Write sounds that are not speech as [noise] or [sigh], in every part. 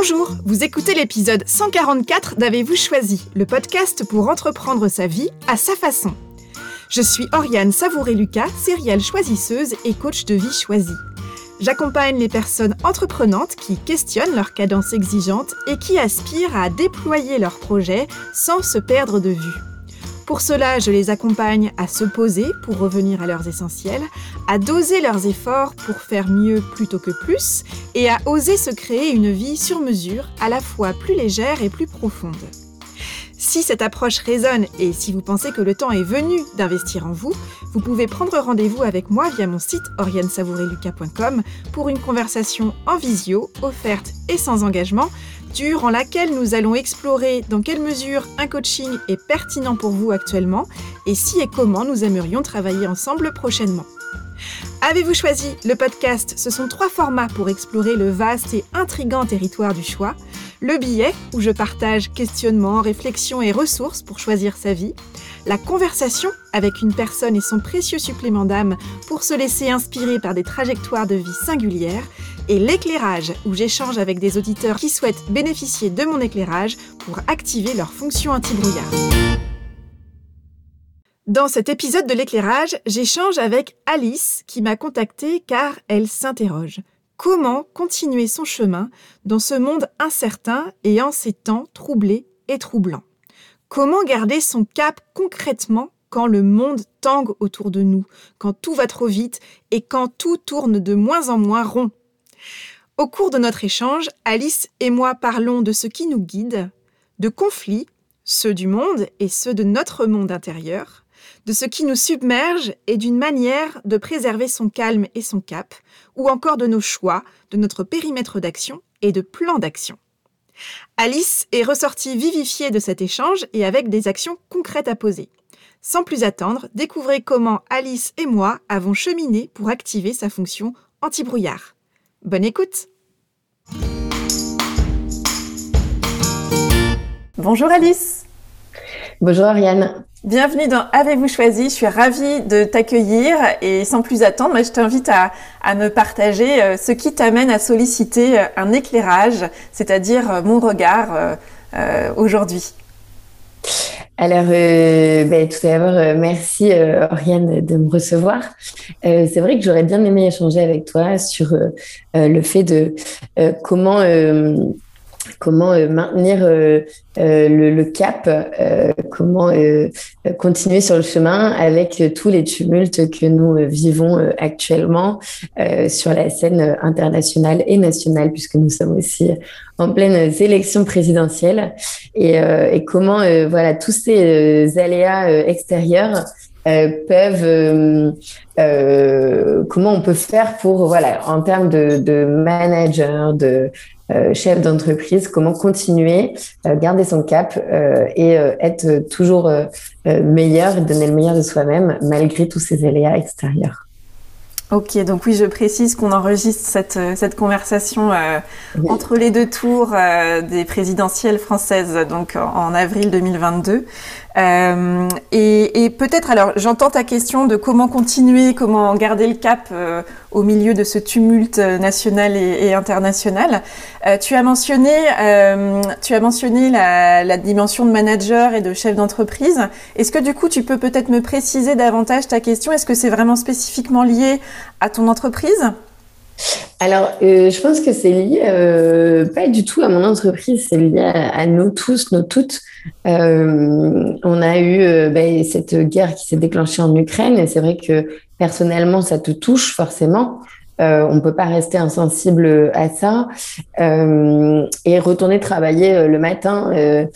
Bonjour, vous écoutez l'épisode 144 d'Avez-vous choisi, le podcast pour entreprendre sa vie à sa façon. Je suis Oriane Savouré-Lucas, sérielle choisisseuse et coach de vie choisie. J'accompagne les personnes entreprenantes qui questionnent leur cadence exigeante et qui aspirent à déployer leurs projets sans se perdre de vue. Pour cela, je les accompagne à se poser pour revenir à leurs essentiels, à doser leurs efforts pour faire mieux plutôt que plus, et à oser se créer une vie sur mesure, à la fois plus légère et plus profonde. Si cette approche résonne et si vous pensez que le temps est venu d'investir en vous, vous pouvez prendre rendez-vous avec moi via mon site oriansavoureluca.com pour une conversation en visio, offerte et sans engagement durant laquelle nous allons explorer dans quelle mesure un coaching est pertinent pour vous actuellement et si et comment nous aimerions travailler ensemble prochainement. Avez-vous choisi le podcast? Ce sont trois formats pour explorer le vaste et intrigant territoire du choix. Le billet, où je partage questionnements, réflexions et ressources pour choisir sa vie. La conversation avec une personne et son précieux supplément d'âme pour se laisser inspirer par des trajectoires de vie singulières et l'éclairage, où j'échange avec des auditeurs qui souhaitent bénéficier de mon éclairage pour activer leur fonction anti-brouillard. Dans cet épisode de l'éclairage, j'échange avec Alice qui m'a contactée car elle s'interroge. Comment continuer son chemin dans ce monde incertain et en ces temps troublés et troublants? Comment garder son cap concrètement quand le monde tangue autour de nous, quand tout va trop vite et quand tout tourne de moins en moins rond? Au cours de notre échange, Alice et moi parlons de ce qui nous guide, de conflits, ceux du monde et ceux de notre monde intérieur, de ce qui nous submerge et d'une manière de préserver son calme et son cap, ou encore de nos choix, de notre périmètre d'action et de plan d'action. Alice est ressortie vivifiée de cet échange et avec des actions concrètes à poser. Sans plus attendre, découvrez comment Alice et moi avons cheminé pour activer sa fonction anti-brouillard. Bonne écoute Bonjour Alice Bonjour Ariane Bienvenue dans Avez-vous choisi? Je suis ravie de t'accueillir et sans plus attendre, je t'invite à, me partager euh, ce qui t'amène à solliciter euh, un éclairage, c'est-à-dire euh, mon regard aujourd'hui. Alors, ben, tout d'abord, merci euh, Oriane de me recevoir. c'est vrai que j'aurais bien aimé échanger avec toi sur le fait de comment comment euh, maintenir euh, euh, le, cap, comment continuer sur le chemin avec tous les tumultes que nous vivons actuellement sur la scène internationale et nationale, puisque nous sommes aussi en pleine élection présidentielle, et, comment voilà tous ces aléas extérieurs peuvent comment on peut faire pour voilà en termes de, de manager de euh, chef d'entreprise, comment continuer, euh, garder son cap euh, et être toujours meilleur et donner le meilleur de soi-même malgré tous ces aléas extérieurs. Ok, donc oui, je précise qu'on enregistre cette, cette conversation entre les deux tours des présidentielles françaises, donc en avril 2022. Euh, et, peut-être, alors j'entends ta question de comment continuer, comment garder le cap euh, au milieu de ce tumulte national et, international. Euh, tu as mentionné, euh, tu as mentionné la, dimension de manager et de chef d'entreprise. Est-ce que du coup tu peux peut-être me préciser davantage ta question? Est-ce que c'est vraiment spécifiquement lié à ton entreprise? Alors, euh, je pense que c'est lié euh, pas du tout à mon entreprise, c'est lié à, nous tous, nous toutes. Euh, on a eu ben, cette guerre qui s'est déclenchée en Ukraine et c'est vrai que personnellement, ça te touche forcément. Euh, on ne peut pas rester insensible à ça euh, et retourner travailler euh, le matin et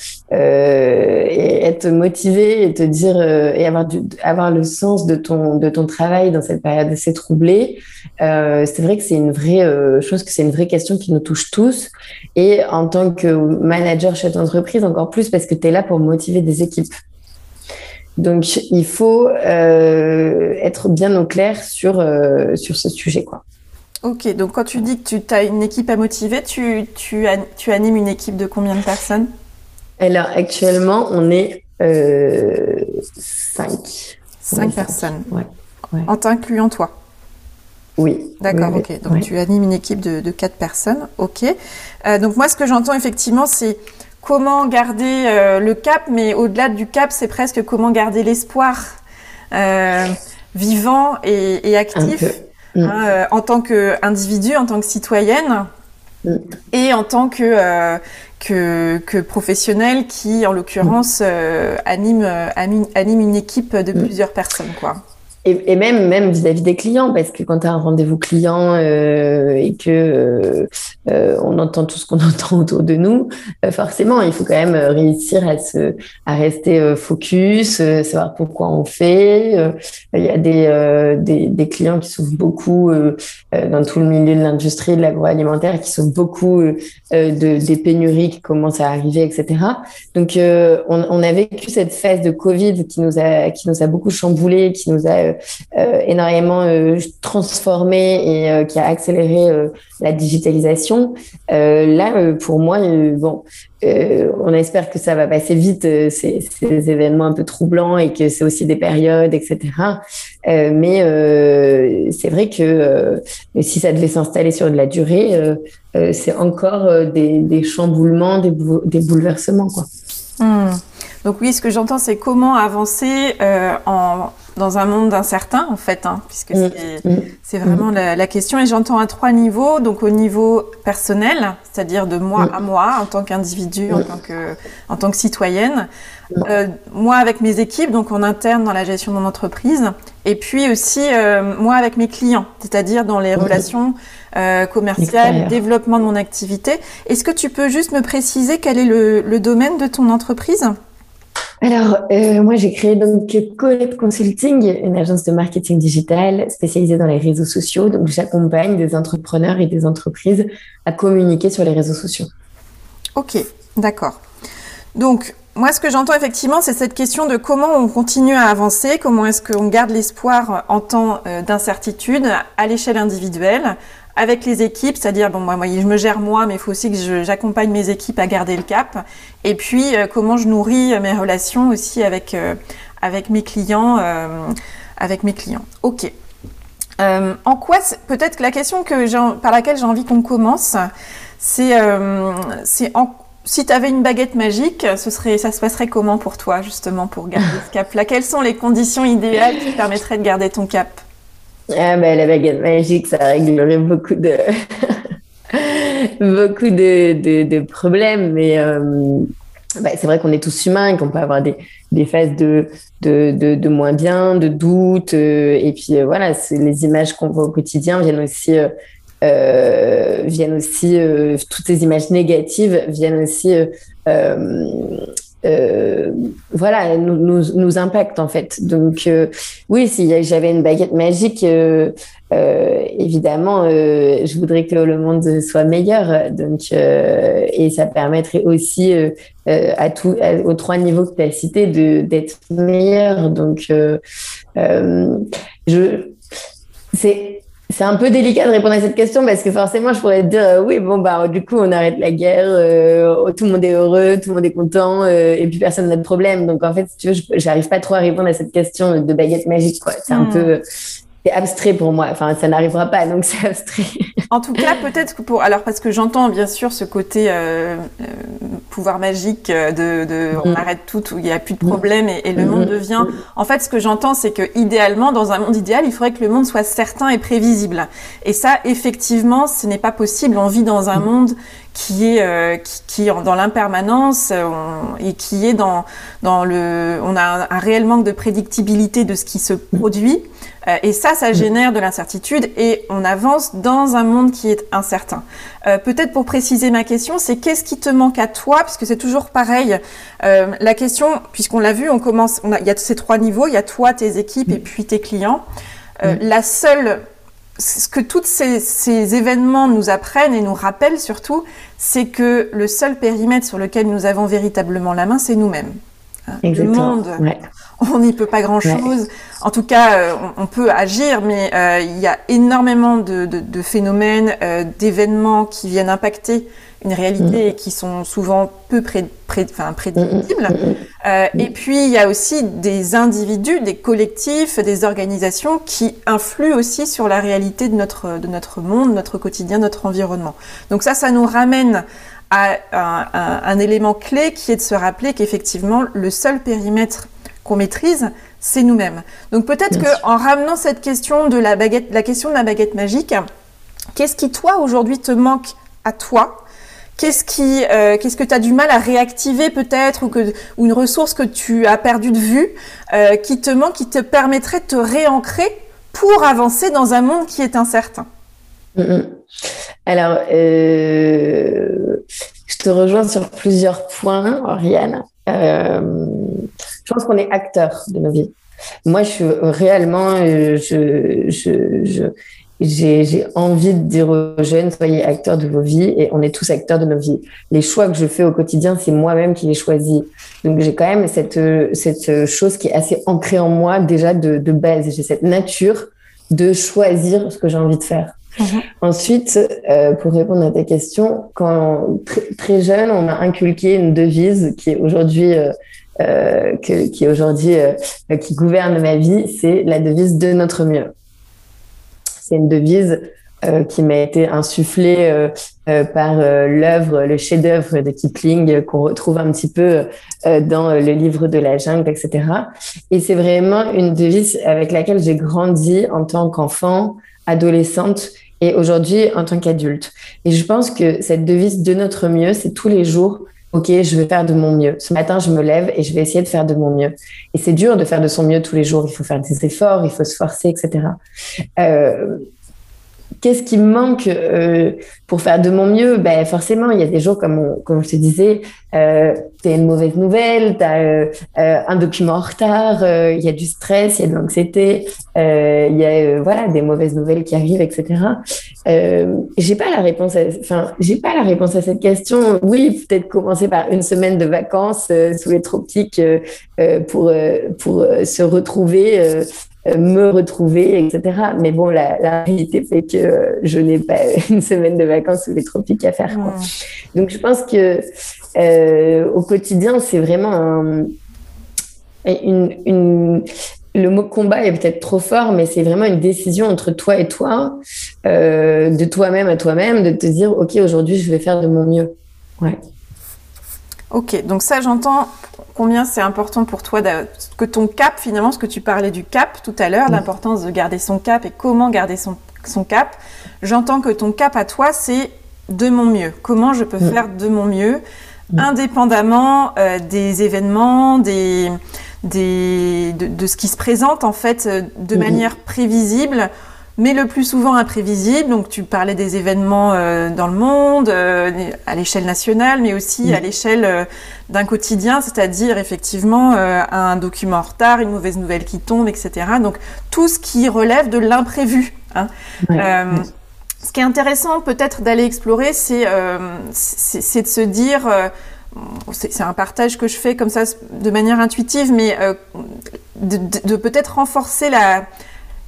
être motivé et te dire et avoir du, avoir le sens de ton de ton travail dans cette période assez troublée. c'est vrai que c'est une vraie chose que c'est une vraie question qui nous touche tous et en tant que manager chef d'entreprise encore plus parce que tu es là pour motiver des équipes. Donc, il faut euh, être bien au clair sur, euh, sur ce sujet. Quoi. Ok, donc quand tu dis que tu as une équipe à motiver, tu, tu, tu animes une équipe de combien de personnes? Alors, actuellement, on est euh, cinq. Cinq personnes. Ouais, En t'incluant toi Oui. D'accord, ok. Donc tu animes une équipe de, quatre personnes, ok. Euh, donc moi, ce que j'entends effectivement, c'est comment garder euh, le cap, mais au-delà du cap, c'est presque comment garder l'espoir euh, vivant et, actif hein, mm. en tant qu'individu, en tant que citoyenne. Mm. Et en tant que, que, que, professionnel qui, en l'occurrence, anime, anime, une équipe de mm. plusieurs personnes. Quoi. Et, même même vis-à-vis des clients, parce que quand tu as un rendez-vous client euh, et que euh, euh, on entend tout ce qu'on [laughs] entend autour de nous, forcément, il faut quand même réussir à se à rester focus, savoir pourquoi on fait. il y a des, des, des clients qui souffrent beaucoup dans tout le milieu de l'industrie de l'agroalimentaire, qui souffrent beaucoup de des pénuries qui commencent à arriver, etc. Donc on, on a vécu cette phase de Covid qui nous a qui nous a beaucoup chamboulé, qui nous a euh, énormément euh, transformé et euh, qui a accéléré la digitalisation. là, pour moi, bon, on espère que ça va passer vite, ces, ces, événements un peu troublants et que c'est aussi des périodes, etc. mais c'est vrai que si ça devait s'installer sur de la durée, c'est encore des, chamboulements, des, des bouleversements. Quoi. Hmm. Donc oui, ce que j'entends, c'est comment avancer en dans un monde incertain, en fait, hein, puisque mm. Mm. c'est vraiment la, question. Et j'entends à trois niveaux. Donc, au niveau personnel, c'est-à-dire de moi mm. à moi, en tant qu'individu, en, tant que, en tant que citoyenne. Euh, moi avec mes équipes, donc en interne dans la gestion de mon entreprise. Et puis aussi, euh, moi avec mes clients, c'est-à-dire dans les relations euh, commerciales, développement de mon activité. Est-ce que tu peux juste me préciser quel est le, le domaine de ton entreprise? Alors, euh, moi, j'ai créé donc Colette Consulting, une agence de marketing digital spécialisée dans les réseaux sociaux. Donc, j'accompagne des entrepreneurs et des entreprises à communiquer sur les réseaux sociaux. Ok, d'accord. Donc, moi, ce que j'entends effectivement, c'est cette question de comment on continue à avancer, comment est-ce qu'on garde l'espoir en temps euh, d'incertitude à l'échelle individuelle, avec les équipes, c'est-à-dire bon moi, moi je me gère moi, mais il faut aussi que j'accompagne mes équipes à garder le cap. Et puis euh, comment je nourris mes relations aussi avec euh, avec mes clients, euh, avec mes clients. Ok. en quoi peut-être que la question que par laquelle j'ai envie qu'on commence, c'est si tu avais une baguette magique, ce serait, ça se passerait comment pour toi, justement, pour garder ce cap-là? Quelles sont les conditions idéales qui permettraient de garder ton cap? Ah ben, la baguette magique, ça réglerait beaucoup de [laughs] beaucoup de, de, problèmes, mais euh, bah, c'est vrai qu'on est tous humains et qu'on peut avoir des, des phases de, de, de, moins bien, de doute, euh, et puis euh, voilà, les images qu'on voit au quotidien viennent aussi viennent aussi toutes ces images négatives viennent aussi euh, voilà, nous, nous, nous, impacte en fait. Donc euh, oui, si j'avais une baguette magique, euh, euh évidemment, je voudrais que le monde soit meilleur. Donc et ça permettrait aussi à tout, aux trois niveaux que tu as cités d'être meilleur. Donc je c'est c'est un peu délicat de répondre à cette question parce que forcément, je pourrais te dire euh, oui, bon, bah, du coup, on arrête la guerre, euh, tout le monde est heureux, tout le monde est content euh, et puis personne n'a de problème. Donc, en fait, si tu veux, j'arrive pas trop à répondre à cette question de baguette magique, quoi. C'est un hmm. peu, c'est abstrait pour moi. Enfin, ça n'arrivera pas, donc c'est abstrait. En tout cas, peut-être que pour. Alors, parce que j'entends bien sûr ce côté euh, euh pouvoir magique de, de on mm. arrête tout, il n'y a plus de problème et, et le monde mm. devient. En fait, ce que j'entends, c'est que idéalement, dans un monde idéal, il faudrait que le monde soit certain et prévisible. Et ça, effectivement, ce n'est pas possible. On vit dans un mm. monde qui est euh, qui, qui, est dans l'impermanence euh, et qui est dans dans le on a un, un, réel manque de prédictibilité de ce qui se produit euh, et ça ça génère de l'incertitude et on avance dans un monde qui est incertain. Euh, peut-être pour préciser ma question, c'est qu'est-ce qui te manque à toi? Parce que c'est toujours pareil. Euh, la question puisqu'on l'a vu, on commence on a il y a ces trois niveaux, il y a toi, tes équipes et puis tes clients. La seule ce que tous ces, ces, événements nous apprennent et nous rappellent surtout, c'est que le seul périmètre sur lequel nous avons véritablement la main, c'est nous-mêmes. Hein. Le monde, on n'y peut pas grand-chose. En tout cas, euh, on, peut agir, mais euh, il y a énormément de, phénomènes, euh, d'événements qui viennent impacter une réalité mm. et qui sont souvent peu pré, prédictibles. Mm, mm, et puis, il y a aussi des individus, des collectifs, des organisations qui influent aussi sur la réalité de notre, de notre monde, notre quotidien, notre environnement. Donc ça, ça nous ramène à un, élément clé qui est de se rappeler qu'effectivement, le seul périmètre qu'on maîtrise, c'est nous-mêmes. Donc peut-être qu'en ramenant cette question de la baguette, la question de la baguette magique, qu'est-ce qui toi aujourd'hui te manque à toi Qu'est-ce qui, euh, qu'est-ce que tu as du mal à réactiver peut-être ou, que, ou une ressource que tu as perdu de vue euh, qui te manque, qui te permettrait de te réancrer pour avancer dans un monde qui est incertain? Mm, mm. Alors, euh, je te rejoins sur plusieurs points, Oriane. Je pense qu'on est acteur de nos vies. Moi, je suis réellement, je, je, je j'ai envie de dire aux jeunes, soyez acteurs de vos vies et on est tous acteurs de nos vies. Les choix que je fais au quotidien, c'est moi-même qui les choisis. Donc j'ai quand même cette, cette chose qui est assez ancrée en moi déjà de, de base. J'ai cette nature de choisir ce que j'ai envie de faire. Mhm. Ensuite, euh, pour répondre à ta question, quand très jeune, on m'a inculqué une devise qui est aujourd'hui euh, euh qui est aujourd'hui euh, qui gouverne ma vie, c'est la devise de notre mieux. C'est une devise euh, qui m'a été insufflée par l'œuvre, le chef-d'œuvre de Kipling qu'on retrouve un petit peu dans le livre de la jungle, etc. Et c'est vraiment une devise avec laquelle j'ai grandi en tant qu'enfant, adolescente et aujourd'hui en tant qu'adulte. Et je pense que cette devise de notre mieux, c'est tous les jours, OK, je vais faire de mon mieux. Ce matin, je me lève et je vais essayer de faire de mon mieux. Et c'est dur de faire de son mieux tous les jours. Il faut faire des efforts, il faut se forcer, etc. Euh, Qu'est-ce qui me manque euh, pour faire de mon mieux? Ben, Forcément, il y a des jours, comme, comme je te disais, euh, tu une mauvaise nouvelle, tu as euh, euh, un document en retard, euh, il y a du stress, il y a de l'anxiété, il y a voilà, des mauvaises nouvelles qui arrivent, etc. j'ai pas la réponse enfin, j'ai pas la réponse à cette question. Oui, peut-être commencer par une semaine de vacances sous les tropiques pour, pour se retrouver euh, me retrouver, etc. Mais bon, la, la réalité fait que je n'ai pas [laughs] une semaine de vacances sous les tropiques à faire. Quoi. Donc, je pense que euh, au quotidien, c'est vraiment un, une, une, le mot combat est peut-être trop fort, mais c'est vraiment une décision entre toi et toi, euh, de toi-même à toi-même, de te dire, OK, aujourd'hui, je vais faire de mon mieux. Ouais. Ok, donc ça, j'entends combien c'est important pour toi que ton cap, finalement, ce que tu parlais du cap tout à l'heure, mm. l'importance de garder son cap et comment garder son, son cap. J'entends que ton cap à toi, c'est de mon mieux. Comment je peux mm. faire de mon mieux, mm. indépendamment euh, des événements, des, des, de, ce qui se présente, en fait, euh, de manière prévisible mais le plus souvent imprévisible. Donc tu parlais des événements euh, dans le monde, euh, à l'échelle nationale, mais aussi à l'échelle euh, d'un quotidien, c'est-à-dire effectivement un document en retard, une mauvaise nouvelle qui tombe, etc. Donc tout ce qui relève de l'imprévu. Hein. ce qui est intéressant peut-être d'aller explorer, c'est de se dire c'est un partage que je fais comme ça de manière intuitive, mais de, de peut-être renforcer la,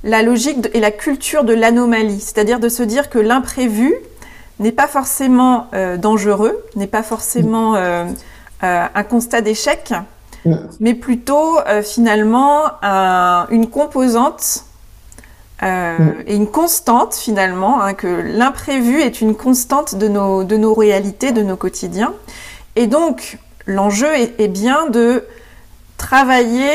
la logique et la culture de l'anomalie, c'est-à-dire de se dire que l'imprévu n'est pas forcément euh, dangereux, n'est pas forcément euh, euh, un constat d'échec, mais plutôt finalement une composante et une constante finalement, hein, que l'imprévu est une constante de nos, de nos réalités, de nos quotidiens. Et donc l'enjeu est bien de travailler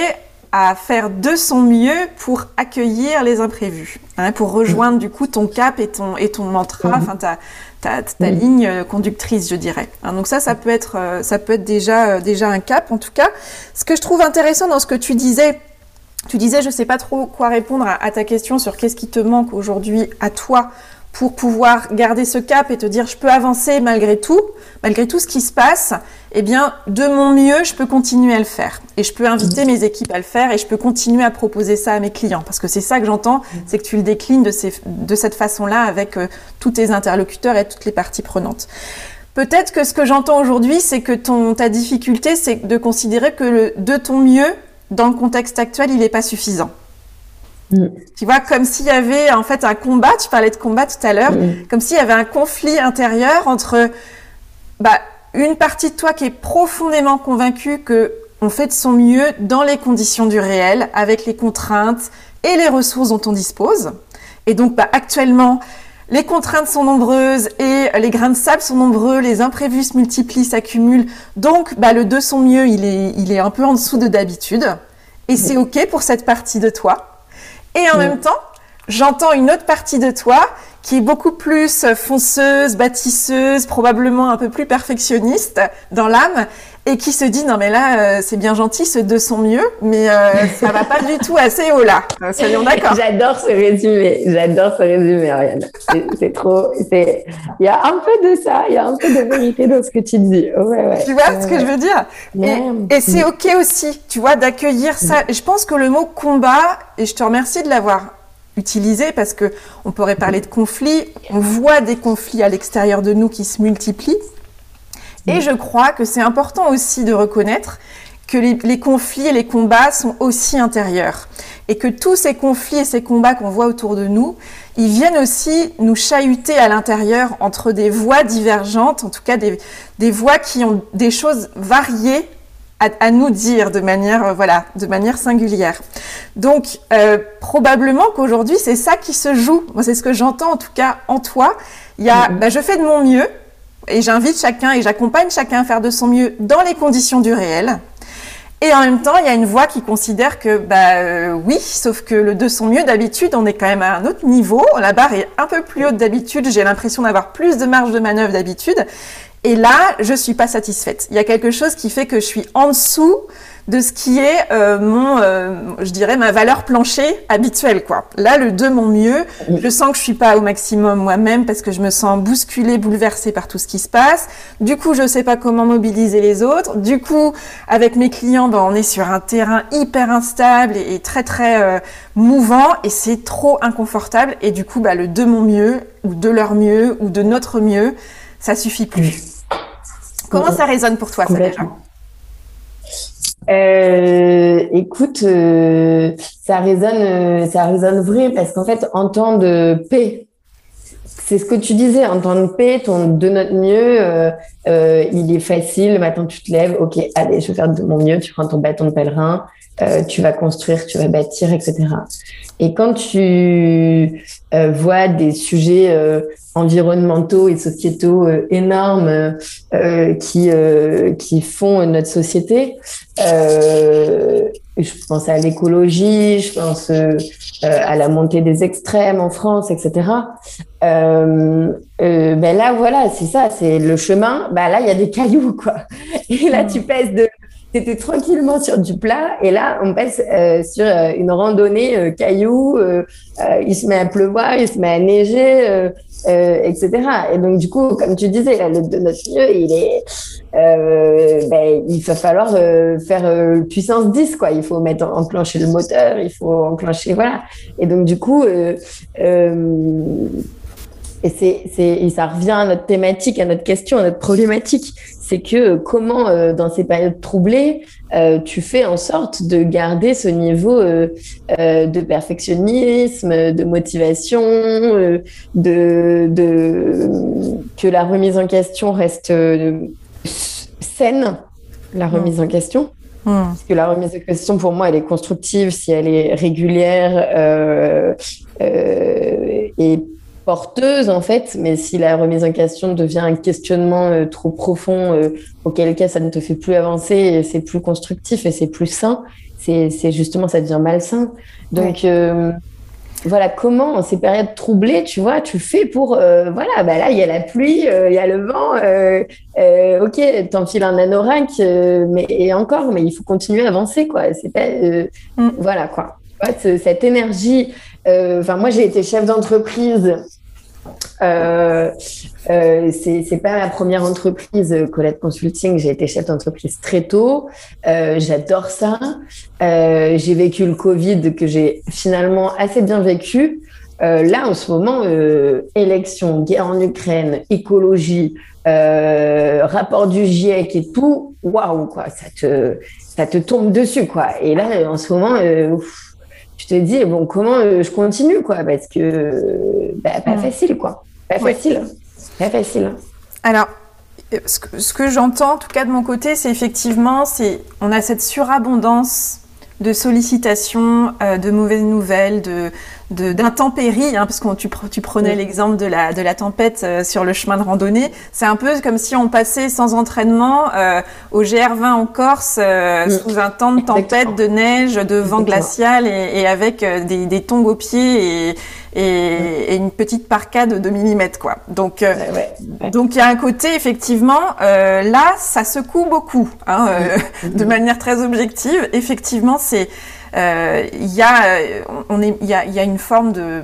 à faire de son mieux pour accueillir les imprévus, hein, pour rejoindre du coup ton cap et ton, et ton mantra, enfin ta, ta, ta, ligne conductrice, je dirais. Hein, donc ça, ça peut être, euh, ça peut être déjà, euh, déjà un cap. En tout cas, ce que je trouve intéressant dans ce que tu disais, tu disais, je sais pas trop quoi répondre à, à ta question sur qu'est-ce qui te manque aujourd'hui à toi pour pouvoir garder ce cap et te dire je peux avancer malgré tout, malgré tout ce qui se passe, eh bien de mon mieux, je peux continuer à le faire et je peux inviter mes équipes à le faire et je peux continuer à proposer ça à mes clients parce que c'est ça que j'entends, c'est que tu le déclines de, cette façon-là avec euh, tous tes interlocuteurs et toutes les parties prenantes. peut-être que ce que j'entends aujourd'hui, c'est que ton, ta difficulté, c'est de considérer que de ton mieux, dans le contexte actuel, il n'est pas suffisant. Mm. Tu vois, comme s'il y avait en fait un combat, tu parlais de combat tout à l'heure, mm. comme s'il y avait un conflit intérieur entre bah, une partie de toi qui est profondément convaincue que on fait de son mieux dans les conditions du réel, avec les contraintes et les ressources dont on dispose. Et donc, bah, actuellement, les contraintes sont nombreuses et les grains de sable sont nombreux, les imprévus se multiplient, s'accumulent. Donc, bah, le de son mieux, il est, il est un peu en dessous de d'habitude. Et c'est OK pour cette partie de toi. Et en même temps, j'entends une autre partie de toi qui est beaucoup plus fonceuse, bâtisseuse, probablement un peu plus perfectionniste dans l'âme et qui se dit non mais là euh, c'est bien gentil ce de son mieux mais euh, [laughs] ça va pas du tout assez haut là. Soyons d'accord. J'adore ce résumé. J'adore ce résumé Ariane. C'est trop c'est il y a un peu de ça il y a un peu de vérité dans ce que tu dis. Ouais, ouais. tu vois ce que je veux dire? Et, c'est ok aussi tu vois d'accueillir ça. Et je pense que le mot combat et je te remercie de l'avoir utilisé parce que on pourrait parler de conflits. On voit des conflits à l'extérieur de nous qui se multiplient. Et je crois que c'est important aussi de reconnaître que les, conflits et les combats sont aussi intérieurs. Et que tous ces conflits et ces combats qu'on voit autour de nous, ils viennent aussi nous chahuter à l'intérieur entre des voix divergentes, en tout cas des, des voix qui ont des choses variées à, nous dire de manière, euh, voilà, de manière singulière. Donc, euh, probablement qu'aujourd'hui, c'est ça qui se joue. Moi, c'est ce que j'entends en tout cas en toi. Il y a, mm-hmm. bah, je fais de mon mieux, et j'invite chacun et j'accompagne chacun à faire de son mieux dans les conditions du réel. Et en même temps, il y a une voix qui considère que, bah euh, oui, sauf que le de son mieux d'habitude, on est quand même à un autre niveau. La barre est un peu plus haute d'habitude. J'ai l'impression d'avoir plus de marge de manœuvre d'habitude. Et là, je suis pas satisfaite. Il y a quelque chose qui fait que je suis en dessous de ce qui est euh, mon, euh, je dirais, ma valeur plancher habituelle, quoi. Là, le de mon mieux, je sens que je suis pas au maximum moi-même parce que je me sens bousculée, bouleversée par tout ce qui se passe. Du coup, je sais pas comment mobiliser les autres. Du coup, avec mes clients, ben, on est sur un terrain hyper instable et, très très euh, mouvant et c'est trop inconfortable. Et du coup, bah, le de mon mieux ou de leur mieux ou de notre mieux, ça suffit plus. Comment ça résonne pour toi, ça euh, écoute, euh, ça résonne, euh, ça résonne vrai parce qu'en fait, en temps de paix, c'est ce que tu disais, en temps de paix, ton de notre mieux, il est facile. Maintenant, tu te lèves, ok, allez, je vais faire de mon mieux. Tu prends ton bâton de pèlerin, tu vas construire, tu vas bâtir, etc. Et quand tu vois des sujets environnementaux et sociétaux euh, énormes euh, qui euh, qui font notre société. je pense à l'écologie, je pense à la montée des extrêmes en France, etc. ben là, voilà, c'est ça, c'est le chemin. Ben là, il y a des cailloux, quoi. Et là, tu pèses de c'était tranquillement sur du plat et là on passe euh, sur euh, une randonnée euh, cailloux il se met à pleuvoir il se met à neiger etc et donc du coup comme tu disais là, le, de notre mieux il est ben, il va falloir faire puissance 10 quoi. Il faut mettre enclencher le moteur il faut enclencher voilà. Et donc du coup et, c'est, c'est, et ça revient à notre thématique, à notre question, à notre problématique. C'est que comment, euh, dans ces périodes troublées, euh, tu fais en sorte de garder ce niveau euh, euh de perfectionnisme, de motivation, euh, de, de, que la remise en question reste saine, la mmh. remise en question. Mmh. Parce que la remise en question, pour moi, elle est constructive si elle est régulière et porteuse en fait, mais si la remise en question devient un questionnement euh, trop profond, euh, auquel cas ça ne te fait plus avancer, c'est plus constructif et c'est plus sain, c'est justement ça devient malsain. Donc euh, voilà, comment en ces périodes troublées, tu vois, tu fais pour voilà, bah là il y a la pluie, il y a le vent, ok, t'enfiles un anorak, mais et encore, mais il faut continuer à avancer quoi. C'est pas mm. voilà quoi. Cette énergie. Enfin, moi j'ai été chef d'entreprise euh, euh, c'est pas ma première entreprise, euh, Colette Consulting. J'ai été chef d'entreprise très tôt. Euh, J'adore ça. Euh, j'ai vécu le Covid que j'ai finalement assez bien vécu. là, en ce moment, élection, guerre en Ukraine, écologie, rapport du GIEC et tout, waouh, quoi, ça te, ça te tombe dessus, quoi. Et là, en ce moment, tu te dis, bon, comment je continue, quoi, parce que, bah, pas facile, quoi. Pas facile. Pas facile. Alors, ce que, ce que j'entends, en tout cas de mon côté, c'est effectivement, c'est on a cette surabondance de sollicitations, euh, de mauvaises nouvelles, de d'intempéries, hein, parce que tu, tu prenais l'exemple de la, de la tempête euh, sur le chemin de randonnée. C'est un peu comme si on passait sans entraînement euh, au GR20 en Corse mm. sous un temps de tempête, de neige, de vent glacial et, et avec des, des tongs aux pieds et, et, une petite parka de 2 mm quoi. Donc euh, donc il y a un côté effectivement euh, là ça secoue beaucoup hein, euh, [laughs] de manière très objective. Effectivement c'est il y a on est il y a, y a une forme de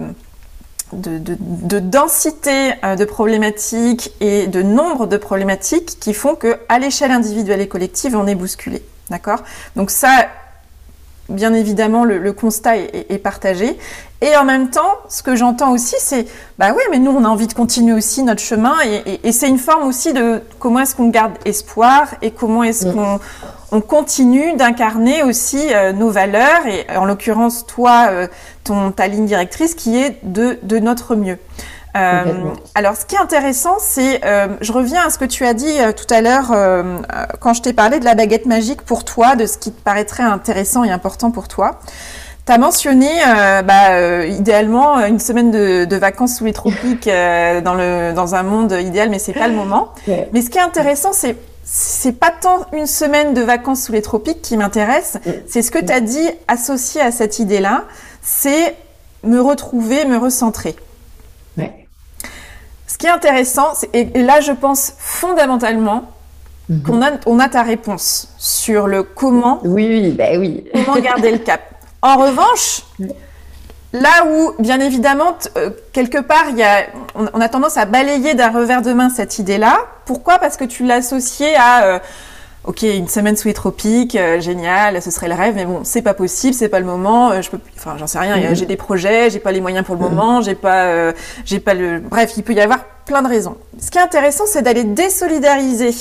de, de, de, densité de problématiques et de nombre de problématiques qui font que à l'échelle individuelle et collective on est bousculé. D'accord? Donc ça, bien évidemment, le, constat est, partagé. Et en même temps, ce que j'entends aussi, c'est, bah oui, mais nous, on a envie de continuer aussi notre chemin. Et, c'est une forme aussi de comment est-ce qu'on garde espoir et comment est-ce mm. qu'on on continue d'incarner aussi euh, nos valeurs. Et en l'occurrence, toi, euh, ton, ta ligne directrice qui est de, de notre mieux. Euh, alors, ce qui est intéressant, c'est, euh, je reviens à ce que tu as dit euh, tout à l'heure quand je t'ai parlé de la baguette magique pour toi, de ce qui te paraîtrait intéressant et important pour toi. Tu as mentionné, bah, idéalement, une semaine de, vacances sous les tropiques dans, le, dans un monde idéal, mais c'est pas le moment. [laughs] Mais ce qui est intéressant, c'est c'est pas tant une semaine de vacances sous les tropiques qui m'intéresse, c'est ce que tu as dit associé à cette idée-là, c'est me retrouver, me recentrer. Ce qui est intéressant, et, là je pense fondamentalement mhm. qu'on a, on a ta réponse sur le comment. Oui, oui, bah oui. Comment garder le cap. En revanche, là où, bien évidemment, euh, quelque part, y a, on, a tendance à balayer d'un revers de main cette idée-là. Pourquoi? Parce que tu l'as à. Euh, ok, une semaine sous les tropiques, euh, génial, ce serait le rêve, mais bon, c'est pas possible, c'est pas le moment, euh, je peux, enfin, j'en sais rien, mhm. j'ai des projets, j'ai pas les moyens pour le mhm. moment, j'ai pas, euh, j'ai pas le, bref, il peut y avoir plein de raisons. Ce qui est intéressant, c'est d'aller désolidariser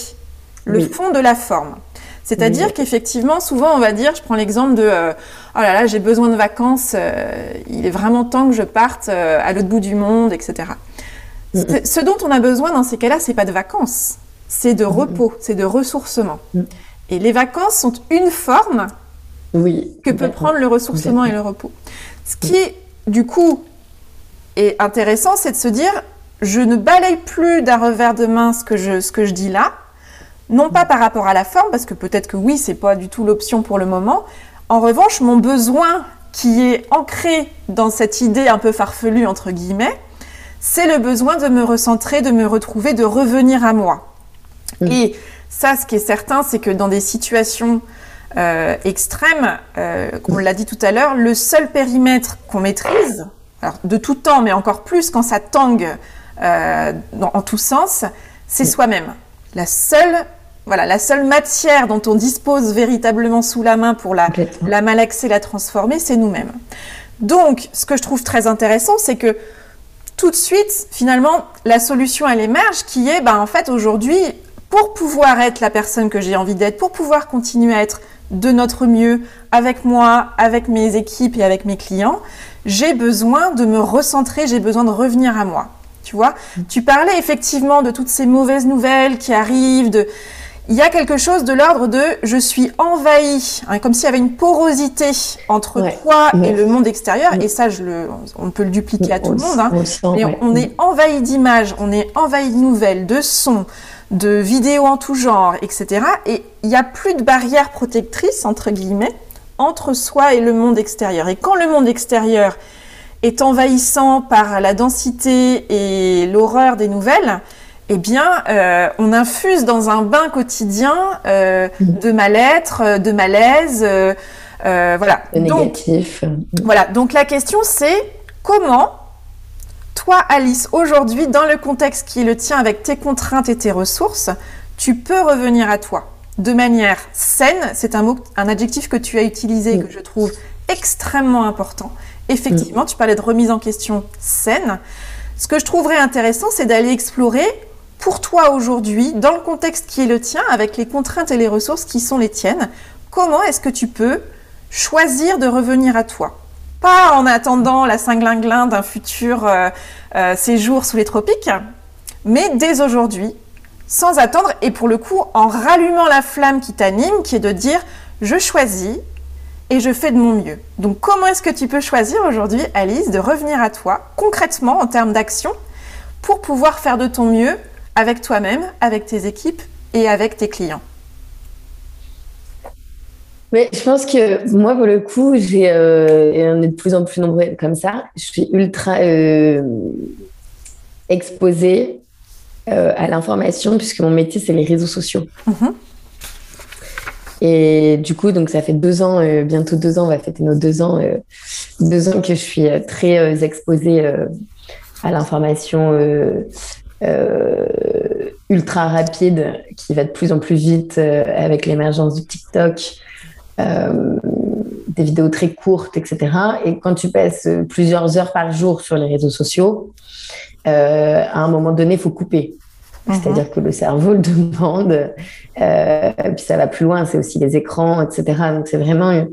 le fond de la forme. C'est-à-dire qu'effectivement, souvent, on va dire, je prends l'exemple de, oh là là, j'ai besoin de vacances, il est vraiment temps que je parte à l'autre bout du monde, etc. Mhm. Ce dont on a besoin dans ces cas-là, c'est pas de vacances c'est de repos, c'est de ressourcement. Mm. Et les vacances sont une forme oui, que peut prendre le ressourcement et le repos. Ce qui, du coup, est intéressant, c'est de se dire, je ne balaye plus d'un revers de main ce que, je, ce que je dis là, non pas par rapport à la forme, parce que peut-être que oui, c'est pas du tout l'option pour le moment. En revanche, mon besoin qui est ancré dans cette idée un peu farfelue, entre guillemets, c'est le besoin de me recentrer, de me retrouver, de revenir à moi. Mm. Et ça, ce qui est certain, c'est que dans des situations euh, extrêmes, euh, comme on l'a dit tout à l'heure, le seul périmètre qu'on maîtrise, alors de tout temps, mais encore plus quand ça tangue euh, en tous sens, c'est mm. soi-même. La seule, voilà, la seule matière dont on dispose véritablement sous la main pour la, la malaxer, la transformer, c'est nous-mêmes. Donc, ce que je trouve très intéressant, c'est que tout de suite, finalement, la solution, elle émerge, qui est, ben, en fait, aujourd'hui, pour pouvoir être la personne que j'ai envie d'être, pour pouvoir continuer à être de notre mieux avec moi, avec mes équipes et avec mes clients, j'ai besoin de me recentrer, j'ai besoin de revenir à moi. Tu vois, tu parlais effectivement de toutes ces mauvaises nouvelles qui arrivent, de il y a quelque chose de l'ordre de je suis envahi, hein, comme s'il y avait une porosité entre toi et le monde extérieur. Et ça, je le, on peut le dupliquer à tout le monde. Hein. mais on est envahi d'images, on est envahi de nouvelles, de sons, de vidéos en tout genre, etc. Et il n'y a plus de barrière protectrice, entre guillemets, entre soi et le monde extérieur. Et quand le monde extérieur est envahissant par la densité et l'horreur des nouvelles, eh bien, euh, on infuse dans un bain quotidien euh, de mal-être, de malaise, euh, voilà. négatif. Voilà. Donc la question c'est comment toi, Alice, aujourd'hui, dans le contexte qui est le tien, avec tes contraintes et tes ressources, tu peux revenir à toi de manière saine. C'est un mot, un adjectif que tu as utilisé que je trouve extrêmement important. effectivement, tu parlais de remise en question saine. Ce que je trouverais intéressant, c'est d'aller explorer pour toi aujourd'hui, dans le contexte qui est le tien, avec les contraintes et les ressources qui sont les tiennes, comment est-ce que tu peux choisir de revenir à toi? Pas en attendant la cinglinglin d'un futur euh, euh, séjour sous les tropiques, mais dès aujourd'hui, sans attendre, et pour le coup, en rallumant la flamme qui t'anime, qui est de dire, je choisis et je fais de mon mieux. Donc comment est-ce que tu peux choisir aujourd'hui, Alice, de revenir à toi, concrètement en termes d'action, pour pouvoir faire de ton mieux avec toi-même, avec tes équipes et avec tes clients? Mais je pense que moi, pour le coup, j'ai, euh, et on est de plus en plus nombreux comme ça, je suis ultra euh, exposée euh, à l'information puisque mon métier, c'est les réseaux sociaux. Mm-hmm. Et du coup, donc ça fait deux ans, bientôt deux ans, on va fêter nos deux ans, deux ans que je suis très exposée à l'information ultra rapide qui va de plus en plus vite avec l'émergence du TikTok, euh, des vidéos très courtes, etc. Et quand tu passes plusieurs heures par jour sur les réseaux sociaux, euh, à un moment donné, il faut couper. Mhm. C'est-à-dire que le cerveau le [laughs] demande, euh, puis ça va plus loin, c'est aussi les écrans, etc. Donc c'est vraiment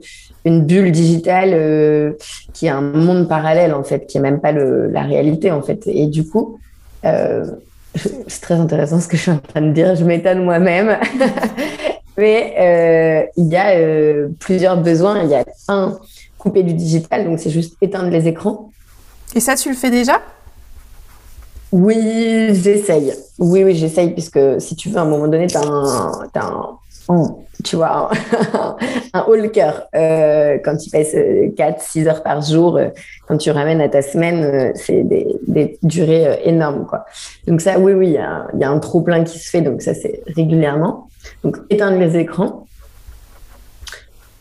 une, bulle digitale qui est un monde parallèle en fait, qui est même pas le, la réalité en fait. Et du coup, [laughs] c'est très intéressant ce que je suis en train de dire. Je m'étonne moi-même. [laughs] Mais euh, il y a euh, plusieurs besoins. Il y a un, couper du digital, donc c'est juste éteindre les écrans. Et ça, tu le fais déjà? Oui, j'essaye. Oui, oui, j'essaye, puisque si tu veux, à un moment donné, tu as un, tu vois, un, [laughs] haut cœur. Euh, quand tu passes 4-6 heures par jour, quand tu ramènes à ta semaine, c'est des, durées énormes. Quoi. Donc ça, oui, oui, il y a, y a un trop plein qui se fait, donc ça, c'est régulièrement. Donc, éteindre les écrans.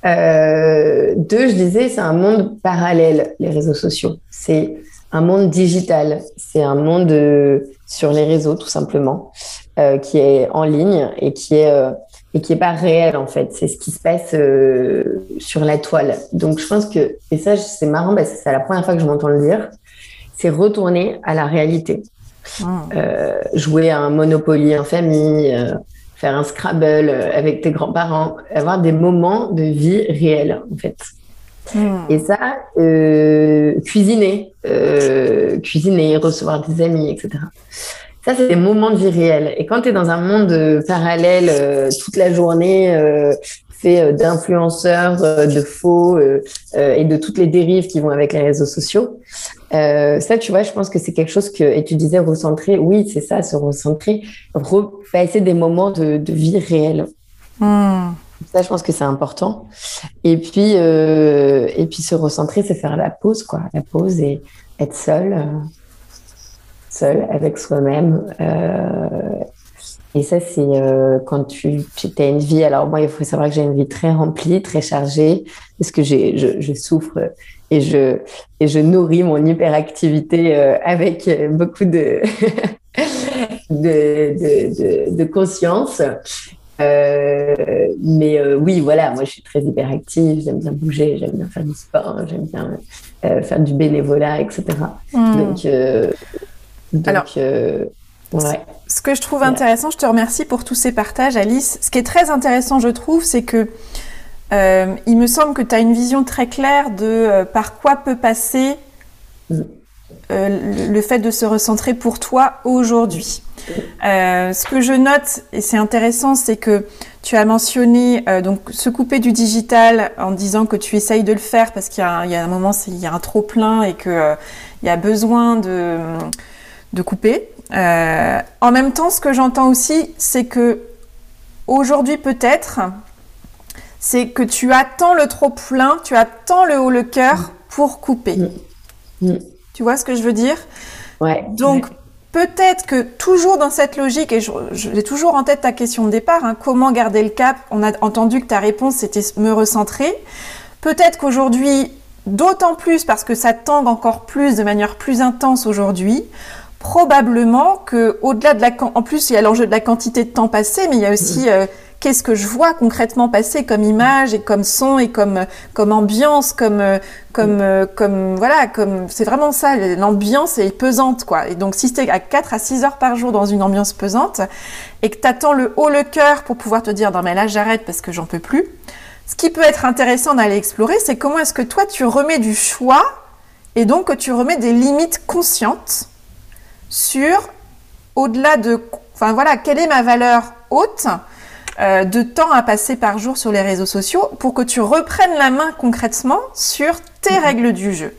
Euh, deux, je disais, c'est un monde parallèle, les réseaux sociaux. C'est un monde digital. C'est un monde euh, sur les réseaux, tout simplement, euh, qui est en ligne et qui est et qui est pas réel en fait. C'est ce qui se passe sur la toile. Donc je pense que et ça c'est marrant parce que c'est la première fois que je m'entends le dire. C'est retourner à la réalité. Ah. jouer à un Monopoly en famille, faire un Scrabble euh, avec tes grands-parents, avoir des moments de vie réels, en fait. Hmm. Et ça, euh, cuisiner, euh, cuisiner, recevoir des amis, etc. Ça, c'est des moments de vie réels. Et quand tu es dans un monde parallèle toute la journée, fait d'influenceurs, de faux et de toutes les dérives qui vont avec les réseaux sociaux, ça, tu vois, je pense que c'est quelque chose que, et tu disais recentrer, oui, c'est ça, se recentrer, repasser des moments de, vie réelle. Hmm. Ça, je pense que c'est important. Et puis, euh, et puis se recentrer, c'est faire la pause, quoi. La pause et être seul, euh, seul avec soi-même. Euh, et ça, c'est quand tu, tu as une vie. Alors, moi, il faut savoir que j'ai une vie très remplie, très chargée, parce que j'ai, je, je souffre et je, et je nourris mon hyperactivité avec beaucoup [laughs] de, de, de, conscience. Euh, mais euh, oui, voilà, moi je suis très hyperactive, j'aime bien bouger, j'aime bien faire du sport, j'aime bien euh, faire du bénévolat, etc. Hmm. Donc, donc Alors, ouais. Ce que je trouve intéressant, je te remercie pour tous ces partages, Alice. Ce qui est très intéressant, je trouve, c'est que il me semble que tu as une vision très claire de par quoi peut passer hmm. le fait de se recentrer pour toi aujourd'hui. Euh, ce que je note, et c'est intéressant, c'est que tu as mentionné euh, donc se couper du digital en disant que tu essayes de le faire parce qu'il y, a un moment, il y a un trop plein et qu'il euh, il y a besoin de, de couper. en même temps, ce que j'entends aussi, c'est que aujourd'hui peut-être, c'est que tu attends le trop plein, tu attends le haut le cœur pour couper. Mm. Mm. Tu vois ce que je veux dire? Ouais. Donc Peut-être que toujours dans cette logique, et j'ai toujours en tête ta question de départ, hein, comment garder le cap? On a entendu que ta réponse c'était me recentrer. Peut-être qu'aujourd'hui, d'autant plus parce que ça tangue encore plus de manière plus intense aujourd'hui, probablement que au-delà de la, en plus il y a l'enjeu de la quantité de temps passé, mais il y a aussi euh, qu'est-ce que je vois concrètement passer comme image et comme son et comme comme ambiance, comme comme comme voilà, comme c'est vraiment ça. L'ambiance est pesante quoi. Et donc si tu es à 4 à 6 heures par jour dans une ambiance pesante et que tu attends le haut le cœur pour pouvoir te dire non mais là j'arrête parce que j'en peux plus. Ce qui peut être intéressant d'aller explorer, c'est comment est-ce que toi tu remets du choix et donc que tu remets des limites conscientes sur au-delà de enfin voilà, quelle est ma valeur haute euh, de temps à passer par jour sur les réseaux sociaux pour que tu reprennes la main concrètement sur tes mhm. règles du jeu.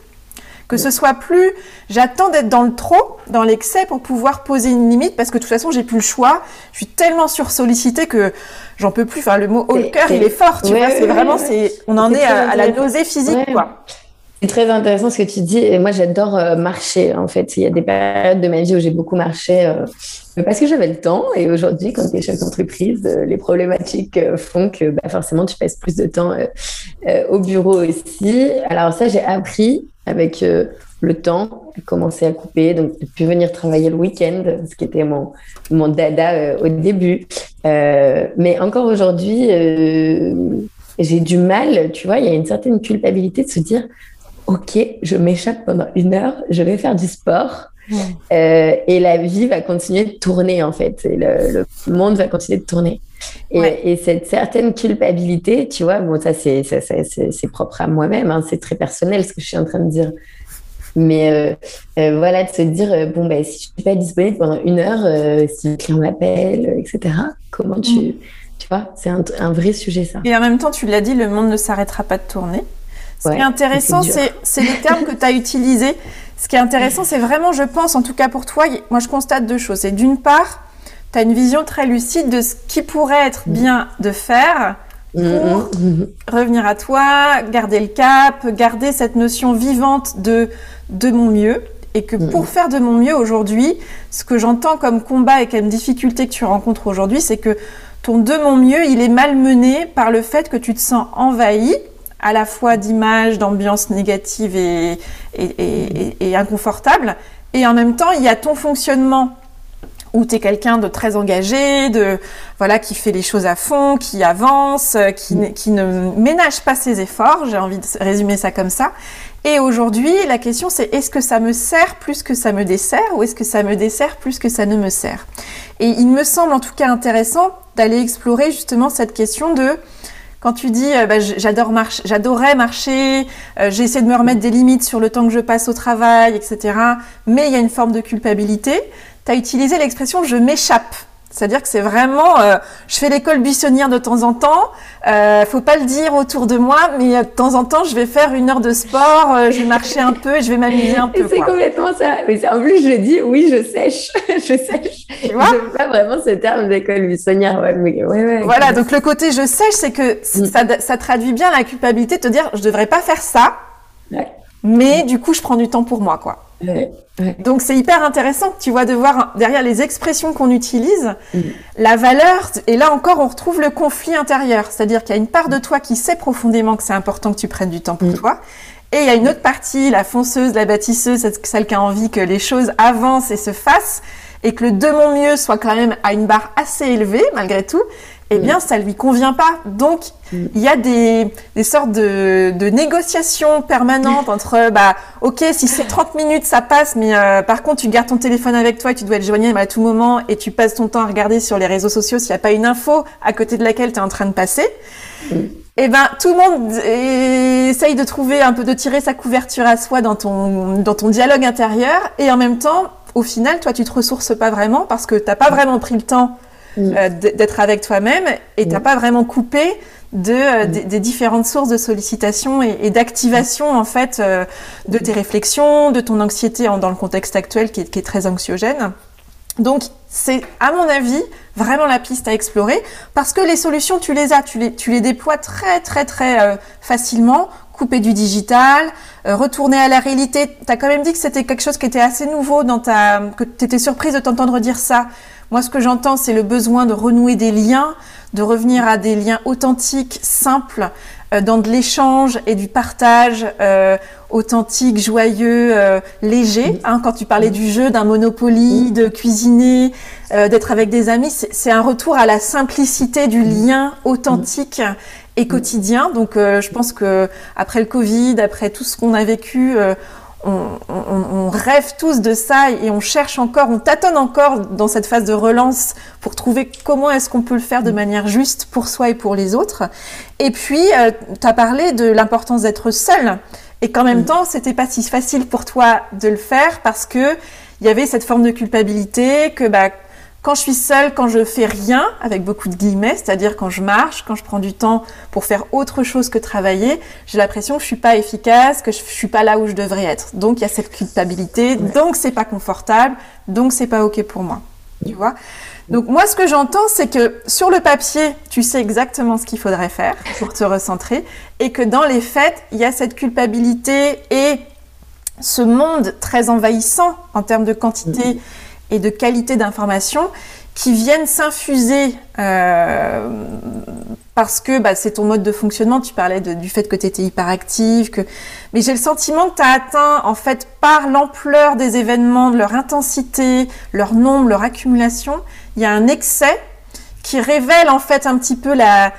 Que ce soit plus j'attends d'être dans le trop, dans l'excès pour pouvoir poser une limite parce que de toute façon j'ai plus le choix. Je suis tellement sursollicitée que j'en peux plus. Enfin le mot haut cœur il est fort, tu vois. C'est vraiment c'est on en est à, la nausée physique quoi. C'est très intéressant ce que tu dis. Et moi, j'adore euh, marcher, en fait. Il y a des périodes de ma vie où j'ai beaucoup marché euh, parce que j'avais le temps. Et aujourd'hui, quand tu es chef d'entreprise, euh, les problématiques font que bah, forcément, tu passes plus de temps au bureau aussi. Alors ça, j'ai appris avec le temps, à commencer à couper. Donc, j'ai pu venir travailler le week-end, ce qui était mon, mon dada au début. mais encore aujourd'hui, j'ai du mal, tu vois, il y a une certaine culpabilité de se dire ok, je m'échappe pendant une heure, je vais faire du sport. Euh, et la vie va continuer de tourner en fait, et le, monde va continuer de tourner. Et, cette certaine culpabilité, tu vois, bon, ça c'est propre à moi-même, hein, c'est très personnel ce que je suis en train de dire. Mais euh, euh, voilà, de se dire, bon, ben, si je ne suis pas disponible pendant une heure, si un client m'appelle, etc., comment tu. Tu vois, c'est un, un, vrai sujet ça. Et en même temps, tu l'as dit, le monde ne s'arrêtera pas de tourner. Ce qui est intéressant, c'est les termes que tu as utilisés. Ce qui est intéressant, c'est vraiment, je pense, en tout cas pour toi, moi je constate deux choses. C'est d'une part, tu as une vision très lucide de ce qui pourrait être mm. bien de faire pour mm, mm, revenir à toi, garder le cap, garder cette notion vivante de de mon mieux. Et que pour faire de mon mieux aujourd'hui, ce que j'entends comme combat et comme difficulté que tu rencontres aujourd'hui, c'est que ton de mon mieux, il est malmené par le fait que tu te sens envahi à la fois d'images, d'ambiance négative et, et, et, inconfortable. Et en même temps, il y a ton fonctionnement où tu es quelqu'un de très engagé, de voilà qui fait les choses à fond, qui avance, qui, qui ne ménage pas ses efforts, j'ai envie de résumer ça comme ça. Et aujourd'hui, la question c'est est-ce que ça me sert plus que ça me dessert ou est-ce que ça me dessert plus que ça ne me sert? Et il me semble en tout cas intéressant d'aller explorer justement cette question de quand tu dis euh, bah, j'adore marcher, j'adorais marcher, euh, j'ai essayé de me remettre des limites sur le temps que je passe au travail, etc. Mais il y a une forme de culpabilité. Tu as utilisé l'expression je m'échappe. C'est-à-dire que c'est vraiment, euh, je fais l'école buissonnière de temps en temps. Euh, faut pas le dire autour de moi, mais euh, de temps en temps, je vais faire une heure de sport, euh, je vais marcher un peu, et je vais m'amuser un peu. C'est complètement ça. Mais en plus, je dis oui, je sèche, [laughs] je sèche. Tu vois je pas vraiment ce terme d'école buissonnière. Ouais, ouais, ouais, voilà. Donc le côté je sèche, c'est que mm. ça, ça, traduit bien la culpabilité de te dire je devrais pas faire ça, mais du coup, je prends du temps pour moi, quoi. Donc c'est hyper intéressant, tu vois, de voir derrière les expressions qu'on utilise, mm. la valeur, et là encore on retrouve le conflit intérieur, c'est-à-dire qu'il y a une part de toi qui sait profondément que c'est important que tu prennes du temps pour mm. toi, et il y a une autre partie, la fonceuse, la bâtisseuse, celle qui a envie que les choses avancent et se fassent, et que le de mon mieux soit quand même à une barre assez élevée malgré tout, eh bien, ça lui convient pas. Donc, mm. il y a des, des sortes de, de, négociations permanentes entre, bah, ok, si c'est 30 minutes, ça passe, mais euh, par contre, tu gardes ton téléphone avec toi et tu dois être joignable à tout moment et tu passes ton temps à regarder sur les réseaux sociaux s'il n'y a pas une info à côté de laquelle tu es en train de passer. Mm. Eh ben, tout le monde essaye de trouver un peu de tirer sa couverture à soi dans ton, dans ton dialogue intérieur et en même temps, au final, toi, tu te ressources pas vraiment parce que t'as pas vraiment pris le temps Mm. Euh, d'être avec toi-même et t'as mm. pas vraiment coupé de, euh, mm. des, différentes sources de sollicitation et, d'activation en fait euh, de tes réflexions, de ton anxiété dans le contexte actuel qui est, qui est très anxiogène. Donc c'est à mon avis vraiment la piste à explorer parce que les solutions tu les as, tu les, tu les déploies très très très facilement couper du digital, retourner à la réalité. Tu as quand même dit que c'était quelque chose qui était assez nouveau dans ta que tu étais surprise de t'entendre dire ça. Moi, ce que j'entends, c'est le besoin de renouer des liens, de revenir à des liens authentiques, simples, euh, dans de l'échange et du partage euh, authentique, joyeux, euh, léger. Hein, quand tu parlais du jeu, d'un Monopoly, de cuisiner, euh, d'être avec des amis, c'est un retour à la simplicité du lien authentique et quotidien. Donc, je pense que après le Covid, après tout ce qu'on a vécu, on, rêve tous de ça et on cherche encore, on tâtonne encore dans cette phase de relance pour trouver comment est-ce qu'on peut le faire de manière juste pour soi et pour les autres. Et puis, euh, tu as parlé de l'importance d'être seul. Et qu'en même temps, c'était pas si facile pour toi de le faire parce que il y avait cette forme de culpabilité que bah, quand je suis seule, quand je fais rien, avec beaucoup de guillemets, c'est-à-dire quand je marche, quand je prends du temps pour faire autre chose que travailler, j'ai l'impression que je suis pas efficace, que je suis pas là où je devrais être. Donc il y a cette culpabilité, donc c'est pas confortable, donc c'est pas ok pour moi. Tu vois? Donc moi ce que j'entends c'est que sur le papier, tu sais exactement ce qu'il faudrait faire pour te recentrer et que dans les faits, il y a cette culpabilité et ce monde très envahissant en termes de quantité et de qualité d'information qui viennent s'infuser euh, parce que bah, c'est ton mode de fonctionnement. Tu parlais du fait que tu étais hyperactive, que... mais j'ai le sentiment que tu as atteint, en fait, par l'ampleur des événements, de leur intensité, leur nombre, leur accumulation, il y a un excès qui révèle en fait un petit peu la,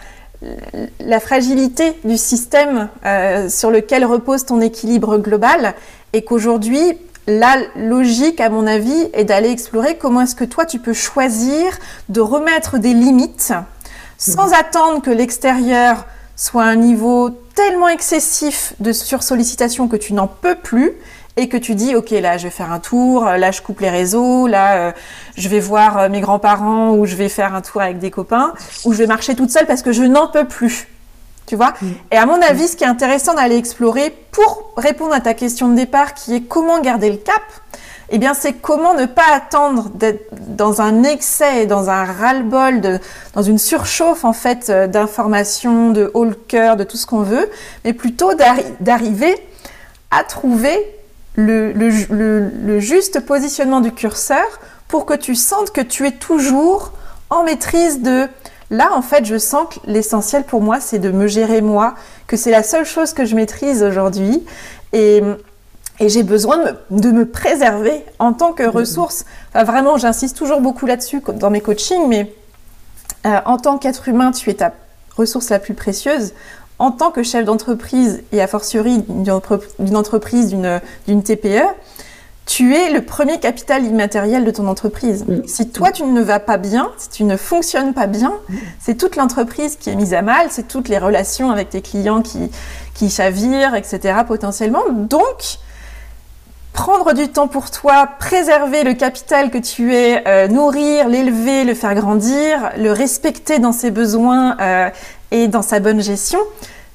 la fragilité du système euh, sur lequel repose ton équilibre global et qu'aujourd'hui, la logique, à mon avis, est d'aller explorer comment est-ce que toi, tu peux choisir de remettre des limites sans mhm. attendre que l'extérieur soit à un niveau tellement excessif de sursollicitation que tu n'en peux plus et que tu dis ok là je vais faire un tour, là je coupe les réseaux, là euh, je vais voir euh, mes grands-parents ou je vais faire un tour avec des copains ou je vais marcher toute seule parce que je n'en peux plus. Tu vois mm. Et à mon avis, ce qui est intéressant d'aller explorer pour répondre à ta question de départ, qui est comment garder le cap, eh bien, c'est comment ne pas attendre d'être dans un excès, dans un ras-le-bol, dans une surchauffe en fait euh, d'informations, de haut le cœur, de tout ce qu'on veut, mais plutôt d'arriver à trouver le, le, juste positionnement du curseur pour que tu sentes que tu es toujours en maîtrise de Là, en fait, je sens que l'essentiel pour moi, c'est de me gérer moi, que c'est la seule chose que je maîtrise aujourd'hui. Et, j'ai besoin de me, préserver en tant que ressource. vraiment, j'insiste toujours beaucoup là-dessus dans mes coachings, mais euh, en tant qu'être humain, tu es ta ressource la plus précieuse. En tant que chef d'entreprise, et a fortiori d'une entreprise, d'une TPE, tu es le premier capital immatériel de ton entreprise. Si toi, tu ne vas pas bien, si tu ne fonctionnes pas bien, c'est toute l'entreprise qui est mise à mal, c'est toutes les relations avec tes clients qui, qui chavirent, etc. potentiellement. Donc, prendre du temps pour toi, préserver le capital que tu es, euh, nourrir, l'élever, le faire grandir, le respecter dans ses besoins euh, et dans sa bonne gestion,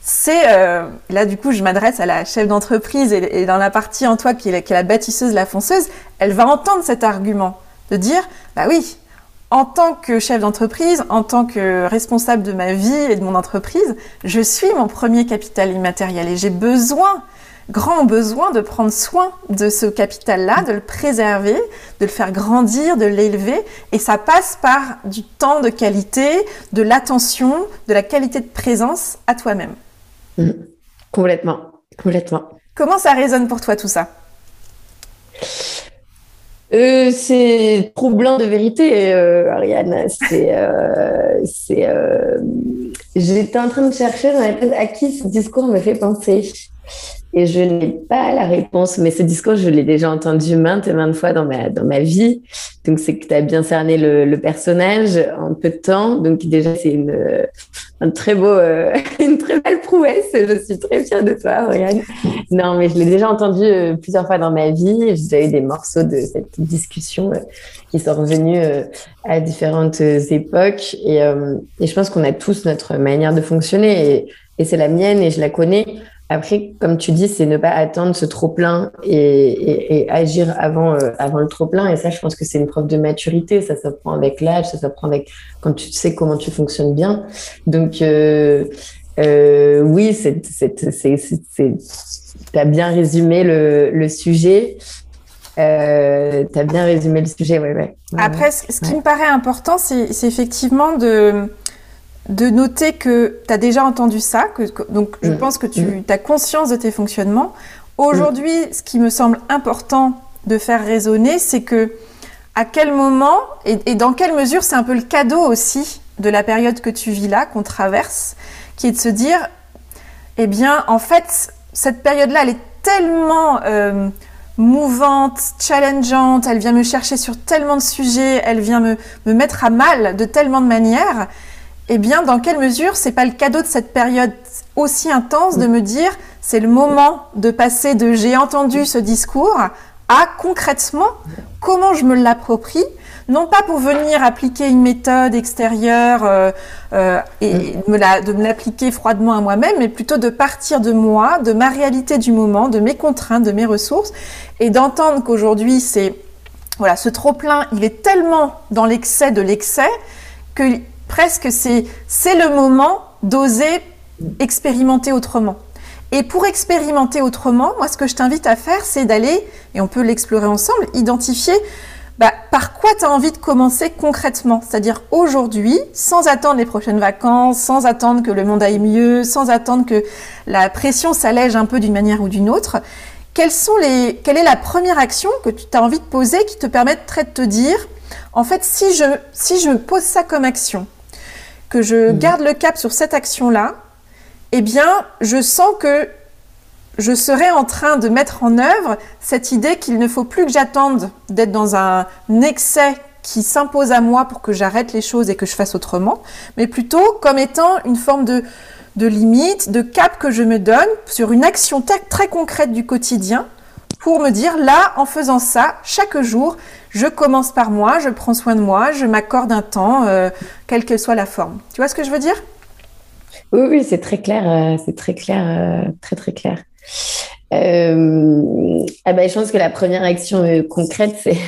c'est euh, là du coup je m'adresse à la chef d'entreprise et, dans la partie en toi qui est, la, bâtisseuse, la fonceuse, elle va entendre cet argument de dire bah oui, en tant que chef d'entreprise, en tant que responsable de ma vie et de mon entreprise, je suis mon premier capital immatériel et j'ai besoin, grand besoin de prendre soin de ce capital-là, de le préserver, de le faire grandir, de l'élever et ça passe par du temps de qualité, de l'attention, de la qualité de présence à toi-même. Mm. Complètement, complètement. Comment ça résonne pour toi tout ça? Euh, c'est troublant de vérité, euh, Ariane. C'est, euh, [laughs] c'est. J'étais en train de chercher dans la tête à qui ce discours me fait penser. Et je n'ai pas la réponse, mais ce discours, je l'ai déjà entendu maintes et maintes fois dans ma, dans ma vie. Donc, c'est que tu as bien cerné le, le, personnage en peu de temps. Donc, déjà, c'est une, un très beau, euh, [laughs] une très belle prouesse. Je suis très fière de toi, Oriane. Non, mais je l'ai déjà entendu euh, plusieurs fois dans ma vie. J'ai eu des morceaux de cette discussion euh, qui sont revenus à différentes époques. Et, je pense qu'on a tous notre manière de fonctionner. Et c'est la mienne et je la connais. Après, comme tu dis, c'est ne pas attendre ce trop-plein et, agir avant, euh, avant le trop-plein. Et ça, je pense que c'est une preuve de maturité. Ça s'apprend avec l'âge, ça s'apprend avec quand tu sais comment tu fonctionnes bien. Donc, euh, euh, oui, tu as bien résumé le, le sujet. Euh, tu as bien résumé le sujet, ouais, ouais. Après, ce, qui me paraît important, c'est effectivement de de noter que tu as déjà entendu ça, que, donc je mm. pense que tu mm. as conscience de tes fonctionnements. Aujourd'hui, mm. ce qui me semble important de faire résonner, c'est que à quel moment et, dans quelle mesure c'est un peu le cadeau aussi de la période que tu vis là, qu'on traverse, qui est de se dire, eh bien, en fait, cette période-là, elle est tellement euh, mouvante, challengeante, elle vient me chercher sur tellement de sujets, elle vient me, me mettre à mal de tellement de manières, eh bien, dans quelle mesure c'est pas le cadeau de cette période aussi intense de me dire, c'est le moment de passer de j'ai entendu ce discours à concrètement comment je me l'approprie, non pas pour venir appliquer une méthode extérieure euh, euh, et de me l'appliquer froidement à moi-même, mais plutôt de partir de moi, de ma réalité du moment, de mes contraintes, de mes ressources, et d'entendre qu'aujourd'hui c'est voilà ce trop plein, il est tellement dans l'excès de l'excès que presque c'est le moment d'oser expérimenter autrement. Et pour expérimenter autrement, moi, ce que je t'invite à faire, c'est d'aller, et on peut l'explorer ensemble, identifier bah, par quoi tu as envie de commencer concrètement. C'est-à-dire aujourd'hui, sans attendre les prochaines vacances, sans attendre que le monde aille mieux, sans attendre que la pression s'allège un peu d'une manière ou d'une autre. Quelles sont les, quelle est la première action que tu as envie de poser qui te permettrait de te dire, en fait, si je, si je pose ça comme action, que je mmh. garde le cap sur cette action-là, eh bien, je sens que je serai en train de mettre en œuvre cette idée qu'il ne faut plus que j'attende d'être dans un excès qui s'impose à moi pour que j'arrête les choses et que je fasse autrement, mais plutôt comme étant une forme de, limite, de cap que je me donne sur une action très concrète du quotidien pour me dire là, en faisant ça, chaque jour, je commence par moi, je prends soin de moi, je m'accorde un temps, euh, quelle que soit la forme. Tu vois ce que je veux dire? Oui, oui, c'est très clair, euh, c'est très clair, euh, très très clair. Euh, ah ben, je pense que la première action concrète, c'est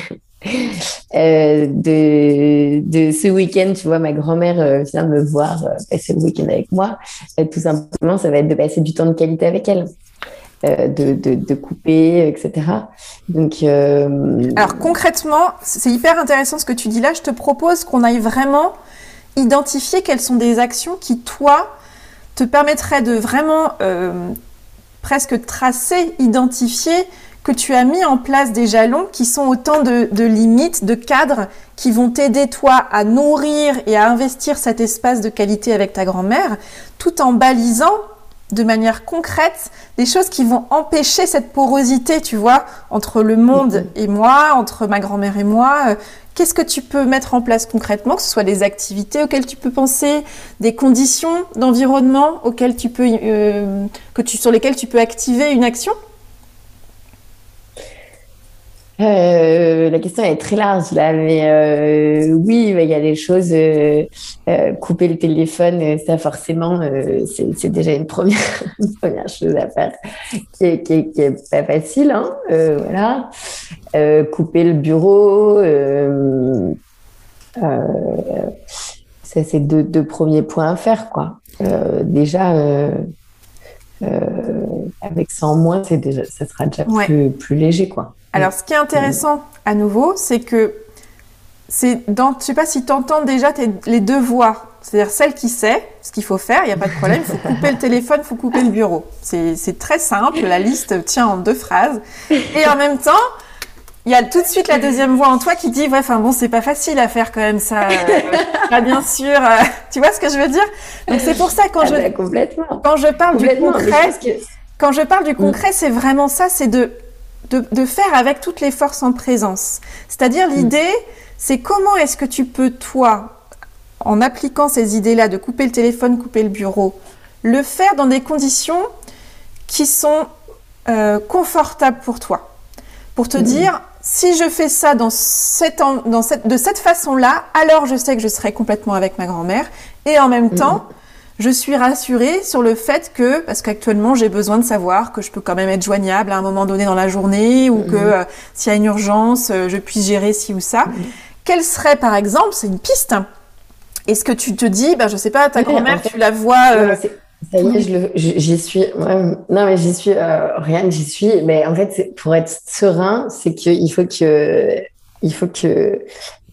[laughs] de, ce week-end, tu vois, ma grand-mère vient me voir passer le week-end avec moi. Tout simplement, ça va être de passer du temps de qualité avec elle. De, de, de, couper, etc. Donc, Alors concrètement, c'est hyper intéressant ce que tu dis là. Je te propose qu'on aille vraiment identifier quelles sont des actions qui, toi, te permettrait de vraiment euh, presque tracer, identifier que tu as mis en place des jalons qui sont autant de, limites, de cadres qui vont t'aider toi à nourrir et à investir cet espace de qualité avec ta grand-mère, tout en balisant de manière concrète des choses qui vont empêcher cette porosité, tu vois, entre le monde mm-hmm. et moi, entre ma grand-mère et moi, euh, Qu'est-ce que tu peux mettre en place concrètement, que ce soit des activités auxquelles tu peux penser, des conditions d'environnement auxquelles tu peux, euh, que tu, sur lesquelles tu peux activer une action? Euh, la question est très large là, mais euh, oui, il y a des choses. couper le téléphone, ça forcément, c'est déjà une première, [laughs] première chose à faire qui est, pas facile. Hein, voilà. couper le bureau. ça, c'est deux, deux, premiers points à faire, quoi. déjà, avec 100 moins, c'est déjà, ça sera déjà plus, plus léger, quoi. Alors, ce qui est intéressant à nouveau, c'est que c'est dans, je sais pas si tu entends déjà les deux voix. C'est-à-dire celle qui sait ce qu'il faut faire, il n'y a pas de problème, il faut couper le téléphone, il faut couper le bureau. C'est très simple, la liste tient en deux phrases. Et en même temps, il y a tout de suite la deuxième voix en toi qui dit, ouais, enfin bon, c'est pas facile à faire quand même ça. Euh, bien sûr, euh, tu vois ce que je veux dire? Donc c'est pour ça quand ah je bah, quand je parle du concret, quand je parle du concret, c'est vraiment ça, c'est de de, faire avec toutes les forces en présence. C'est-à-dire mm. l'idée, c'est comment est-ce que tu peux, toi, en appliquant ces idées-là, de couper le téléphone, couper le bureau, le faire dans des conditions qui sont euh, confortables pour toi. Pour te mm. dire, si je fais ça dans cette, dans cette, de cette façon-là, alors je sais que je serai complètement avec ma grand-mère. Et en même mm. temps, je suis rassurée sur le fait que, parce qu'actuellement j'ai besoin de savoir que je peux quand même être joignable à un moment donné dans la journée ou que mhm. euh, s'il y a une urgence, euh, je puisse gérer ci ou ça. Mhm. Quelle serait par exemple, c'est une piste, est-ce que tu te dis, ben, je sais pas, ta grand-mère, tu la vois. Euh, ça y est, j'y suis. non, mais j'y suis, rien, j'y suis. Mais en fait, pour être serein, c'est qu'il faut que, il faut que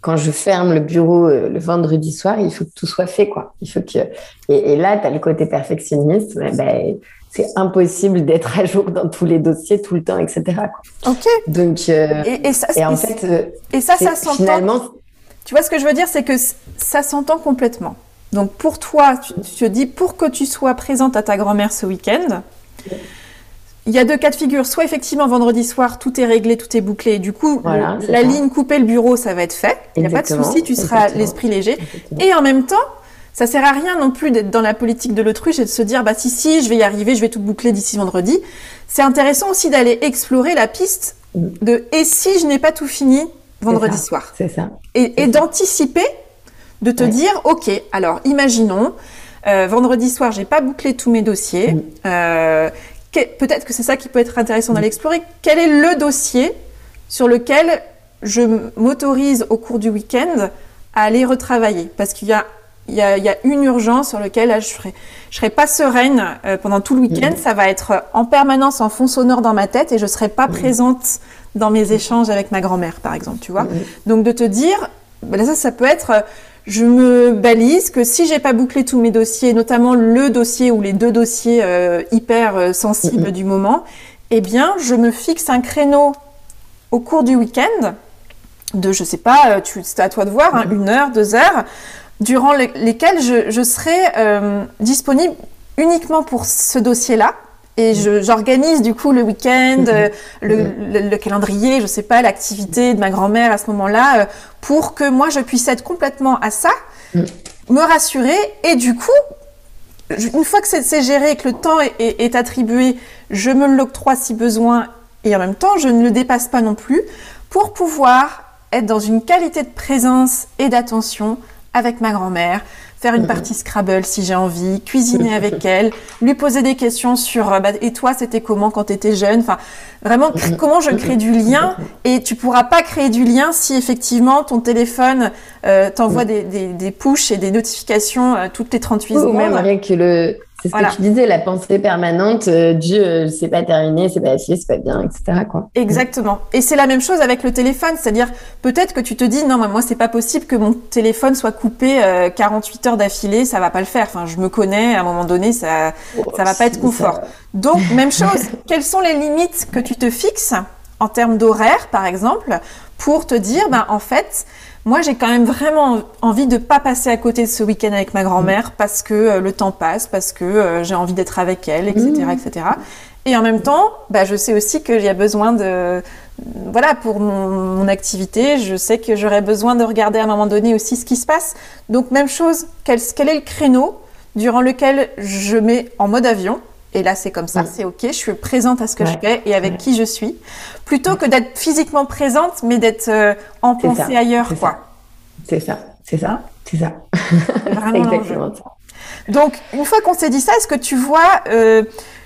quand je ferme le bureau euh, le vendredi soir, il faut que tout soit fait, quoi. Il faut que et, là, tu as le côté perfectionniste. Ben, c'est impossible d'être à jour dans tous les dossiers tout le temps, etc. Ok. Donc, euh, et, ça, en fait, euh, et ça, ça s'entend. Finalement, tu vois ce que je veux dire, c'est que ça s'entend complètement. Donc pour toi, tu, te dis pour que tu sois présente à ta grand-mère ce week-end. Il y a deux cas de figure. Soit effectivement, vendredi soir, tout est réglé, tout est bouclé. du coup, la ligne couper le bureau, ça va être fait. Il n'y a pas de souci, tu seras l'esprit léger. Et en même temps, ça sert à rien non plus d'être dans la politique de l'autruche et de se dire, bah si, si, je vais y arriver, je vais tout boucler d'ici vendredi. C'est intéressant aussi d'aller explorer la piste de et si je n'ai pas tout fini vendredi soir? C'est ça. Et, d'anticiper, de te dire, ok, alors imaginons, euh, vendredi soir, j'ai pas bouclé tous mes dossiers. Euh, peut-être que c'est ça qui peut être intéressant d'aller explorer. Quel est le dossier sur lequel je m'autorise au cours du week-end à aller retravailler? Parce qu'il y a, il y, a, une urgence sur laquelle je serai, je serai pas sereine euh, pendant tout le week-end. Ça va être en permanence en fond sonore dans ma tête et je serai pas présente dans mes échanges avec ma grand-mère, par exemple, tu vois. Donc de te dire, ben ça, ça peut être je me balise que si j'ai pas bouclé tous mes dossiers, notamment le dossier ou les deux dossiers euh, hyper euh, sensibles du moment, eh bien, je me fixe un créneau au cours du week-end de, je sais pas, euh, c'est à toi de voir, hein, une heure, deux heures, durant lesquelles je, je serai disponible uniquement pour ce dossier-là et j'organise du coup le week-end, euh, le, calendrier, je sais pas, l'activité de ma grand-mère à ce moment-là, euh, pour que moi je puisse être complètement à ça, mm. me rassurer. Et du coup, une fois que c'est géré et que le temps est, est attribué, je me l'octroie si besoin et en même temps je ne le dépasse pas non plus pour pouvoir être dans une qualité de présence et d'attention avec ma grand-mère, faire une partie Scrabble si j'ai envie, cuisiner avec [laughs] elle, lui poser des questions sur euh, bah, et toi c'était comment quand tu étais jeune, enfin vraiment comment je crée du lien? Et tu pourras pas créer du lien si effectivement ton téléphone euh, t'envoie des, des, des push et des notifications euh, toutes les 38 secondes. Ou même rien que le c'est ce que tu disais, la pensée permanente euh, Dieu, euh, c'est pas terminé, c'est pas assez, c'est pas bien, etc. Quoi. Exactement. Et c'est la même chose avec le téléphone, c'est-à-dire peut-être que tu te dis non, mais moi c'est pas possible que mon téléphone soit coupé 48 euh, heures d'affilée, ça va pas le faire. Enfin, je me connais, à un moment donné, ça, oh, ça va pas être confort. Donc [laughs] même chose. Quelles sont les limites que tu te fixes en termes d'horaire, par exemple, pour te dire, ben en fait, moi, j'ai quand même vraiment envie de pas passer à côté de ce week-end avec ma grand-mère parce que euh, le temps passe, parce que euh, j'ai envie d'être avec elle, etc., mmh. etc. Et en même temps, bah, je sais aussi qu'il y a besoin de, voilà, pour mon, activité, je sais que j'aurais besoin de regarder à un moment donné aussi ce qui se passe. Donc, même chose, quel, quel est le créneau durant lequel je mets en mode avion? Et là, c'est comme ça, c'est OK, je suis présente à ce que je fais et avec qui je suis, plutôt que d'être physiquement présente, mais d'être euh, en pensée ailleurs, quoi. C'est ça, c'est ça, c'est ça. [laughs] Vraiment exactement ça. Donc, une fois qu'on s'est dit ça, est-ce que tu vois, euh,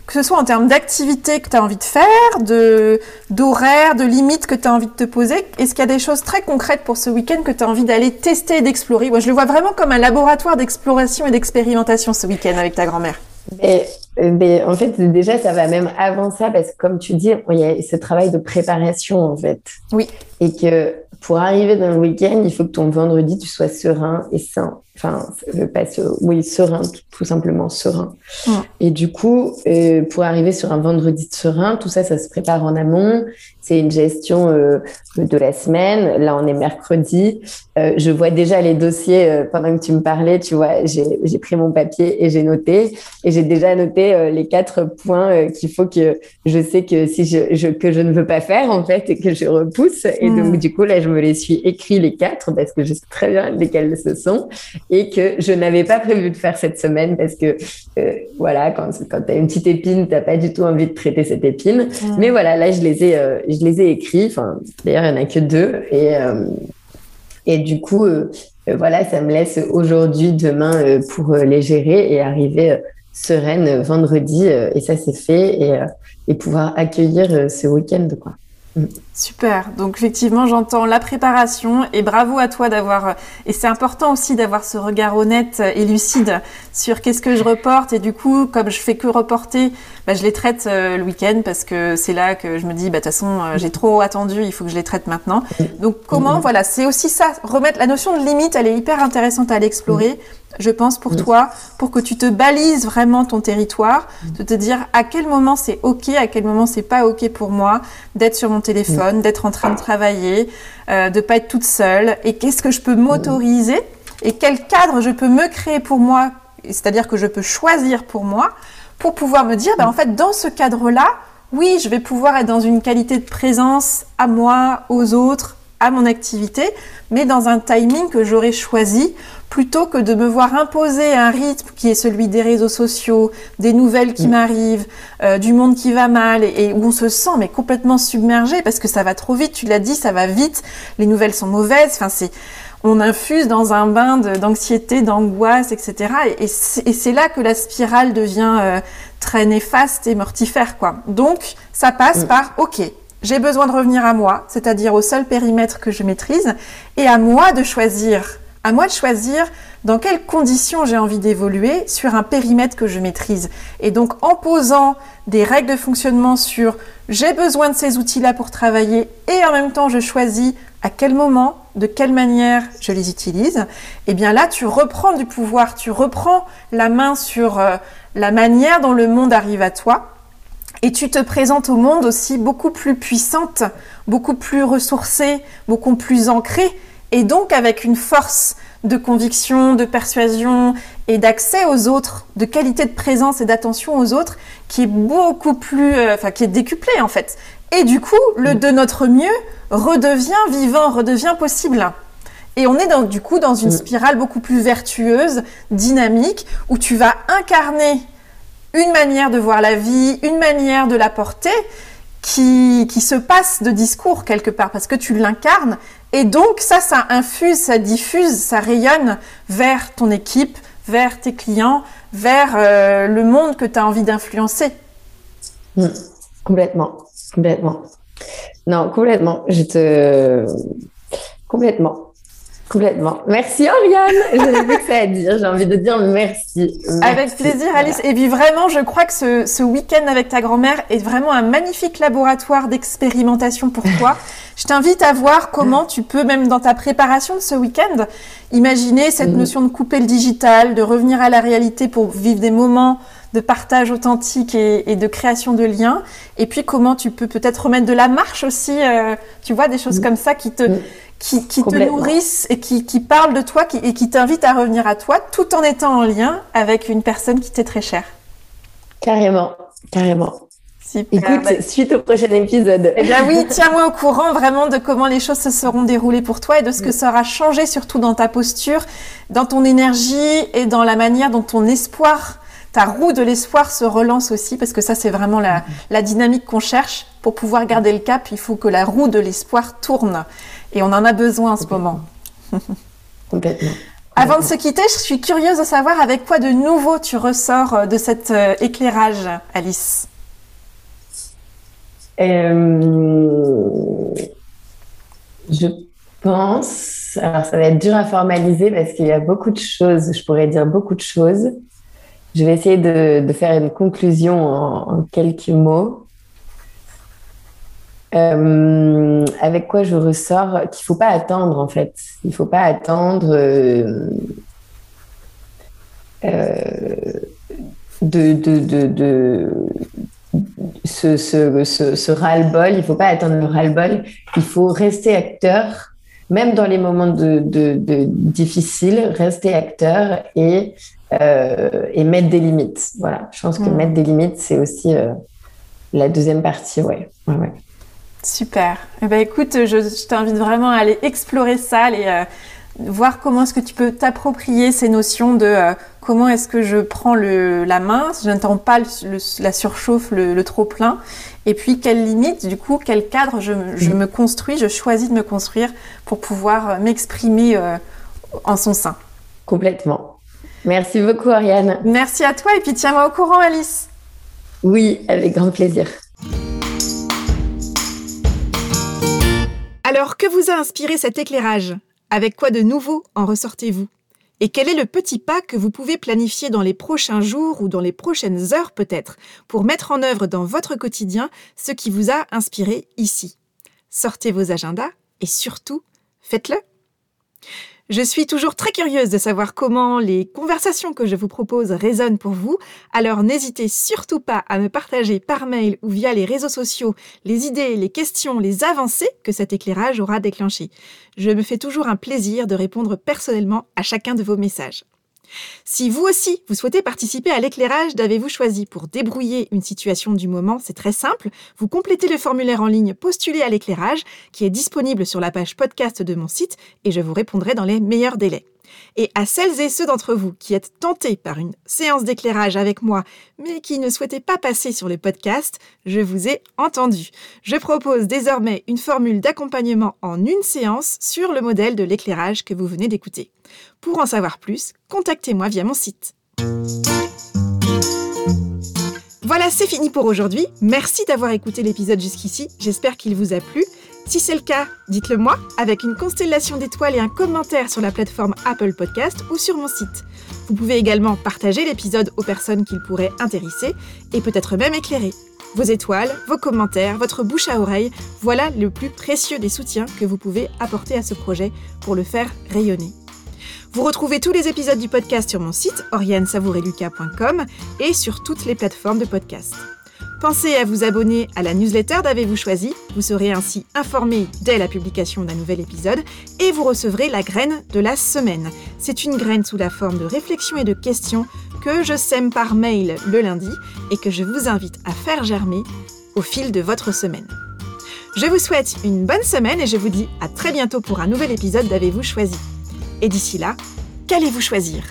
que ce soit en termes d'activité que tu as envie de faire, de d'horaire, de limites que tu as envie de te poser, est-ce qu'il y a des choses très concrètes pour ce week-end que tu as envie d'aller tester et d'explorer? Moi, je le vois vraiment comme un laboratoire d'exploration et d'expérimentation ce week-end avec ta grand-mère. Et ben, en fait, déjà, ça va même avant ça, parce que comme tu dis, il y a ce travail de préparation, en fait. Oui. Et que pour arriver dans le week-end, il faut que ton vendredi, tu sois serein et sain. Enfin, pas oui, serein, tout, simplement serein. Et du coup, euh, pour arriver sur un vendredi de serein, tout ça, ça se prépare en amont. C'est une gestion euh, de la semaine. Là, on est mercredi. Euh, je vois déjà les dossiers euh, pendant que tu me parlais. Tu vois, j'ai pris mon papier et j'ai noté. Et j'ai déjà noté les quatre points qu'il faut que je sais que si je, je, que je ne veux pas faire en fait et que je repousse. Et donc, hmm. du coup, là, je me les suis écrit les quatre parce que je sais très bien lesquels ce sont et que je n'avais pas prévu de faire cette semaine parce que voilà, quand, quand tu as une petite épine, tu n'as pas du tout envie de traiter cette épine. Hmm. Mais voilà, là, je les ai je les ai écrits. D'ailleurs, il n'y en a que deux. Et, euh, et du coup, euh, euh, voilà, ça me laisse aujourd'hui, demain pour les gérer et arriver sereine vendredi. et ça, c'est fait. Et, et pouvoir accueillir ce week-end, quoi. Super. Donc effectivement, j'entends la préparation et bravo à toi d'avoir. Et c'est important aussi d'avoir ce regard honnête et lucide sur qu'est-ce que je reporte. Et du coup, comme je fais que reporter, bah, je les traite euh, le week-end parce que c'est là que je me dis, bah de toute façon, euh, j'ai trop attendu, il faut que je les traite maintenant. Donc comment, voilà, c'est aussi ça. Remettre la notion de limite, elle est hyper intéressante à l'explorer. Je pense, pour toi, pour que tu te balises vraiment ton territoire, de te dire à quel moment c'est OK, à quel moment c'est pas OK pour moi d'être sur mon téléphone, d'être en train de travailler, euh, de pas être toute seule, et qu'est-ce que je peux m'autoriser, et quel cadre je peux me créer pour moi, c'est-à-dire que je peux choisir pour moi, pour pouvoir me dire, ben, en fait, dans ce cadre-là, oui, je vais pouvoir être dans une qualité de présence à moi, aux autres, à mon activité, mais dans un timing que j'aurais choisi plutôt que de me voir imposer un rythme qui est celui des réseaux sociaux, des nouvelles qui mm. m'arrivent, euh, du monde qui va mal et, où on se sent mais complètement submergé parce que ça va trop vite. Tu l'as dit, ça va vite. Les nouvelles sont mauvaises. Enfin, c'est on infuse dans un bain d'anxiété, d'angoisse, etc. Et, c'est là que la spirale devient euh, très néfaste et mortifère, quoi. Donc, ça passe mm. par OK. J'ai besoin de revenir à moi, c'est-à-dire au seul périmètre que je maîtrise, et à moi de choisir à moi de choisir dans quelles conditions j'ai envie d'évoluer sur un périmètre que je maîtrise. Et donc en posant des règles de fonctionnement sur j'ai besoin de ces outils-là pour travailler et en même temps je choisis à quel moment, de quelle manière je les utilise, et eh bien là tu reprends du pouvoir, tu reprends la main sur euh, la manière dont le monde arrive à toi et tu te présentes au monde aussi beaucoup plus puissante, beaucoup plus ressourcée, beaucoup plus ancrée et donc avec une force de conviction, de persuasion et d'accès aux autres, de qualité de présence et d'attention aux autres, qui est beaucoup plus, euh, enfin qui est décuplée en fait. Et du coup, le mm. de notre mieux redevient vivant, redevient possible. Et on est donc du coup dans une mm. spirale beaucoup plus vertueuse, dynamique, où tu vas incarner une manière de voir la vie, une manière de la porter, qui, qui se passe de discours quelque part, parce que tu l'incarnes et donc ça, ça infuse, ça diffuse, ça rayonne vers ton équipe, vers tes clients, vers euh, le monde que tu as envie d'influencer. Hmm. complètement, complètement. Non, complètement. Je te... Complètement. Complètement. Merci Oriane. [laughs] J'avais plus que ça à dire. J'ai envie de dire merci. Avec plaisir Alice. Et puis vraiment, je crois que ce, ce week-end avec ta grand-mère est vraiment un magnifique laboratoire d'expérimentation pour toi. [laughs] je t'invite à voir comment tu peux, même dans ta préparation de ce week-end, imaginer cette mm. notion de couper le digital, de revenir à la réalité pour vivre des moments de partage authentique et, de création de liens. Et puis comment tu peux peut-être remettre de la marche aussi, euh, tu vois, des choses mm. comme ça qui te, mm qui, te nourrissent et qui, qui parlent de toi et qui t'invitent à revenir à toi tout en étant en lien avec une personne qui t'est très chère. Carrément, carrément. Écoute, bah, suite au prochain épisode. Eh bien oui, [laughs] tiens-moi au courant vraiment de comment les choses se seront déroulées pour toi et de ce que ça aura changé surtout dans ta posture, dans ton énergie et dans la manière dont ton espoir, ta roue de l'espoir se relance aussi parce que ça c'est vraiment la, la dynamique qu'on cherche. Pour pouvoir garder le cap, il faut que la roue de l'espoir tourne. Et on en a besoin en ce moment. [laughs] Complètement. Avant de se quitter, je suis curieuse de savoir avec quoi de nouveau tu ressors euh, de cet euh, éclairage, Alice. Euh, je pense, alors ça va être dur à formaliser parce qu'il y a beaucoup de choses, je pourrais dire beaucoup de choses. Je vais essayer de, faire une conclusion en quelques mots. Euh, avec quoi je ressors qu'il faut pas attendre en fait. Il faut pas attendre euh, euh, de, de, de, de ce, ce, ce, ce ras-le-bol. Il faut pas attendre le ras-le-bol. Il faut rester acteur, même dans les moments de, de, de difficiles, rester acteur et, et mettre des limites. Voilà. Je pense que mm. mettre des limites, c'est aussi la deuxième partie. Ouais. ouais, ouais. Super. Eh ben, écoute, je, t'invite vraiment à aller explorer ça, aller euh, voir comment est-ce que tu peux t'approprier ces notions de euh, comment est-ce que je prends le, la main, je n'entends pas la surchauffe, le, trop plein, et puis quelles limites, du coup, quel cadre je, me construis, je choisis de me construire pour pouvoir euh, m'exprimer en son sein. Complètement. Merci beaucoup, Ariane. Merci à toi, et puis tiens-moi au courant, Alice. Oui, avec grand plaisir. Alors, que vous a inspiré cet éclairage? Avec quoi de nouveau en ressortez-vous? Et quel est le petit pas que vous pouvez planifier dans les prochains jours ou dans les prochaines heures peut-être pour mettre en œuvre dans votre quotidien ce qui vous a inspiré ici? Sortez vos agendas et surtout, faites-le Je suis toujours très curieuse de savoir comment les conversations que je vous propose résonnent pour vous, alors n'hésitez surtout pas à me partager par mail ou via les réseaux sociaux les idées, les questions, les avancées que cet éclairage aura déclenchées. Je me fais toujours un plaisir de répondre personnellement à chacun de vos messages. Si vous aussi, vous souhaitez participer à l'éclairage d'avez-vous choisi pour débrouiller une situation du moment, c'est très simple. Vous complétez le formulaire en ligne Postuler à l'éclairage qui est disponible sur la page podcast de mon site et je vous répondrai dans les meilleurs délais. Et à celles et ceux d'entre vous qui êtes tentés par une séance d'éclairage avec moi, mais qui ne souhaitaient pas passer sur le podcast, je vous ai entendu. Je propose désormais une formule d'accompagnement en une séance sur le modèle de l'éclairage que vous venez d'écouter. Pour en savoir plus, contactez-moi via mon site. Voilà, c'est fini pour aujourd'hui. Merci d'avoir écouté l'épisode jusqu'ici. J'espère qu'il vous a plu. Si c'est le cas, dites-le moi avec une constellation d'étoiles et un commentaire sur la plateforme Apple Podcast ou sur mon site. Vous pouvez également partager l'épisode aux personnes qu'il pourrait intéresser et peut-être même éclairer. Vos étoiles, vos commentaires, votre bouche à oreille, voilà le plus précieux des soutiens que vous pouvez apporter à ce projet pour le faire rayonner. Vous retrouvez tous les épisodes du podcast sur mon site oriansavoureluca.com et sur toutes les plateformes de podcast. Pensez à vous abonner à la newsletter d'Avez-vous choisi Vous serez ainsi informé dès la publication d'un nouvel épisode et vous recevrez la graine de la semaine. C'est une graine sous la forme de réflexions et de questions que je sème par mail le lundi et que je vous invite à faire germer au fil de votre semaine. Je vous souhaite une bonne semaine et je vous dis à très bientôt pour un nouvel épisode d'Avez-vous choisi Et d'ici là, qu'allez-vous choisir?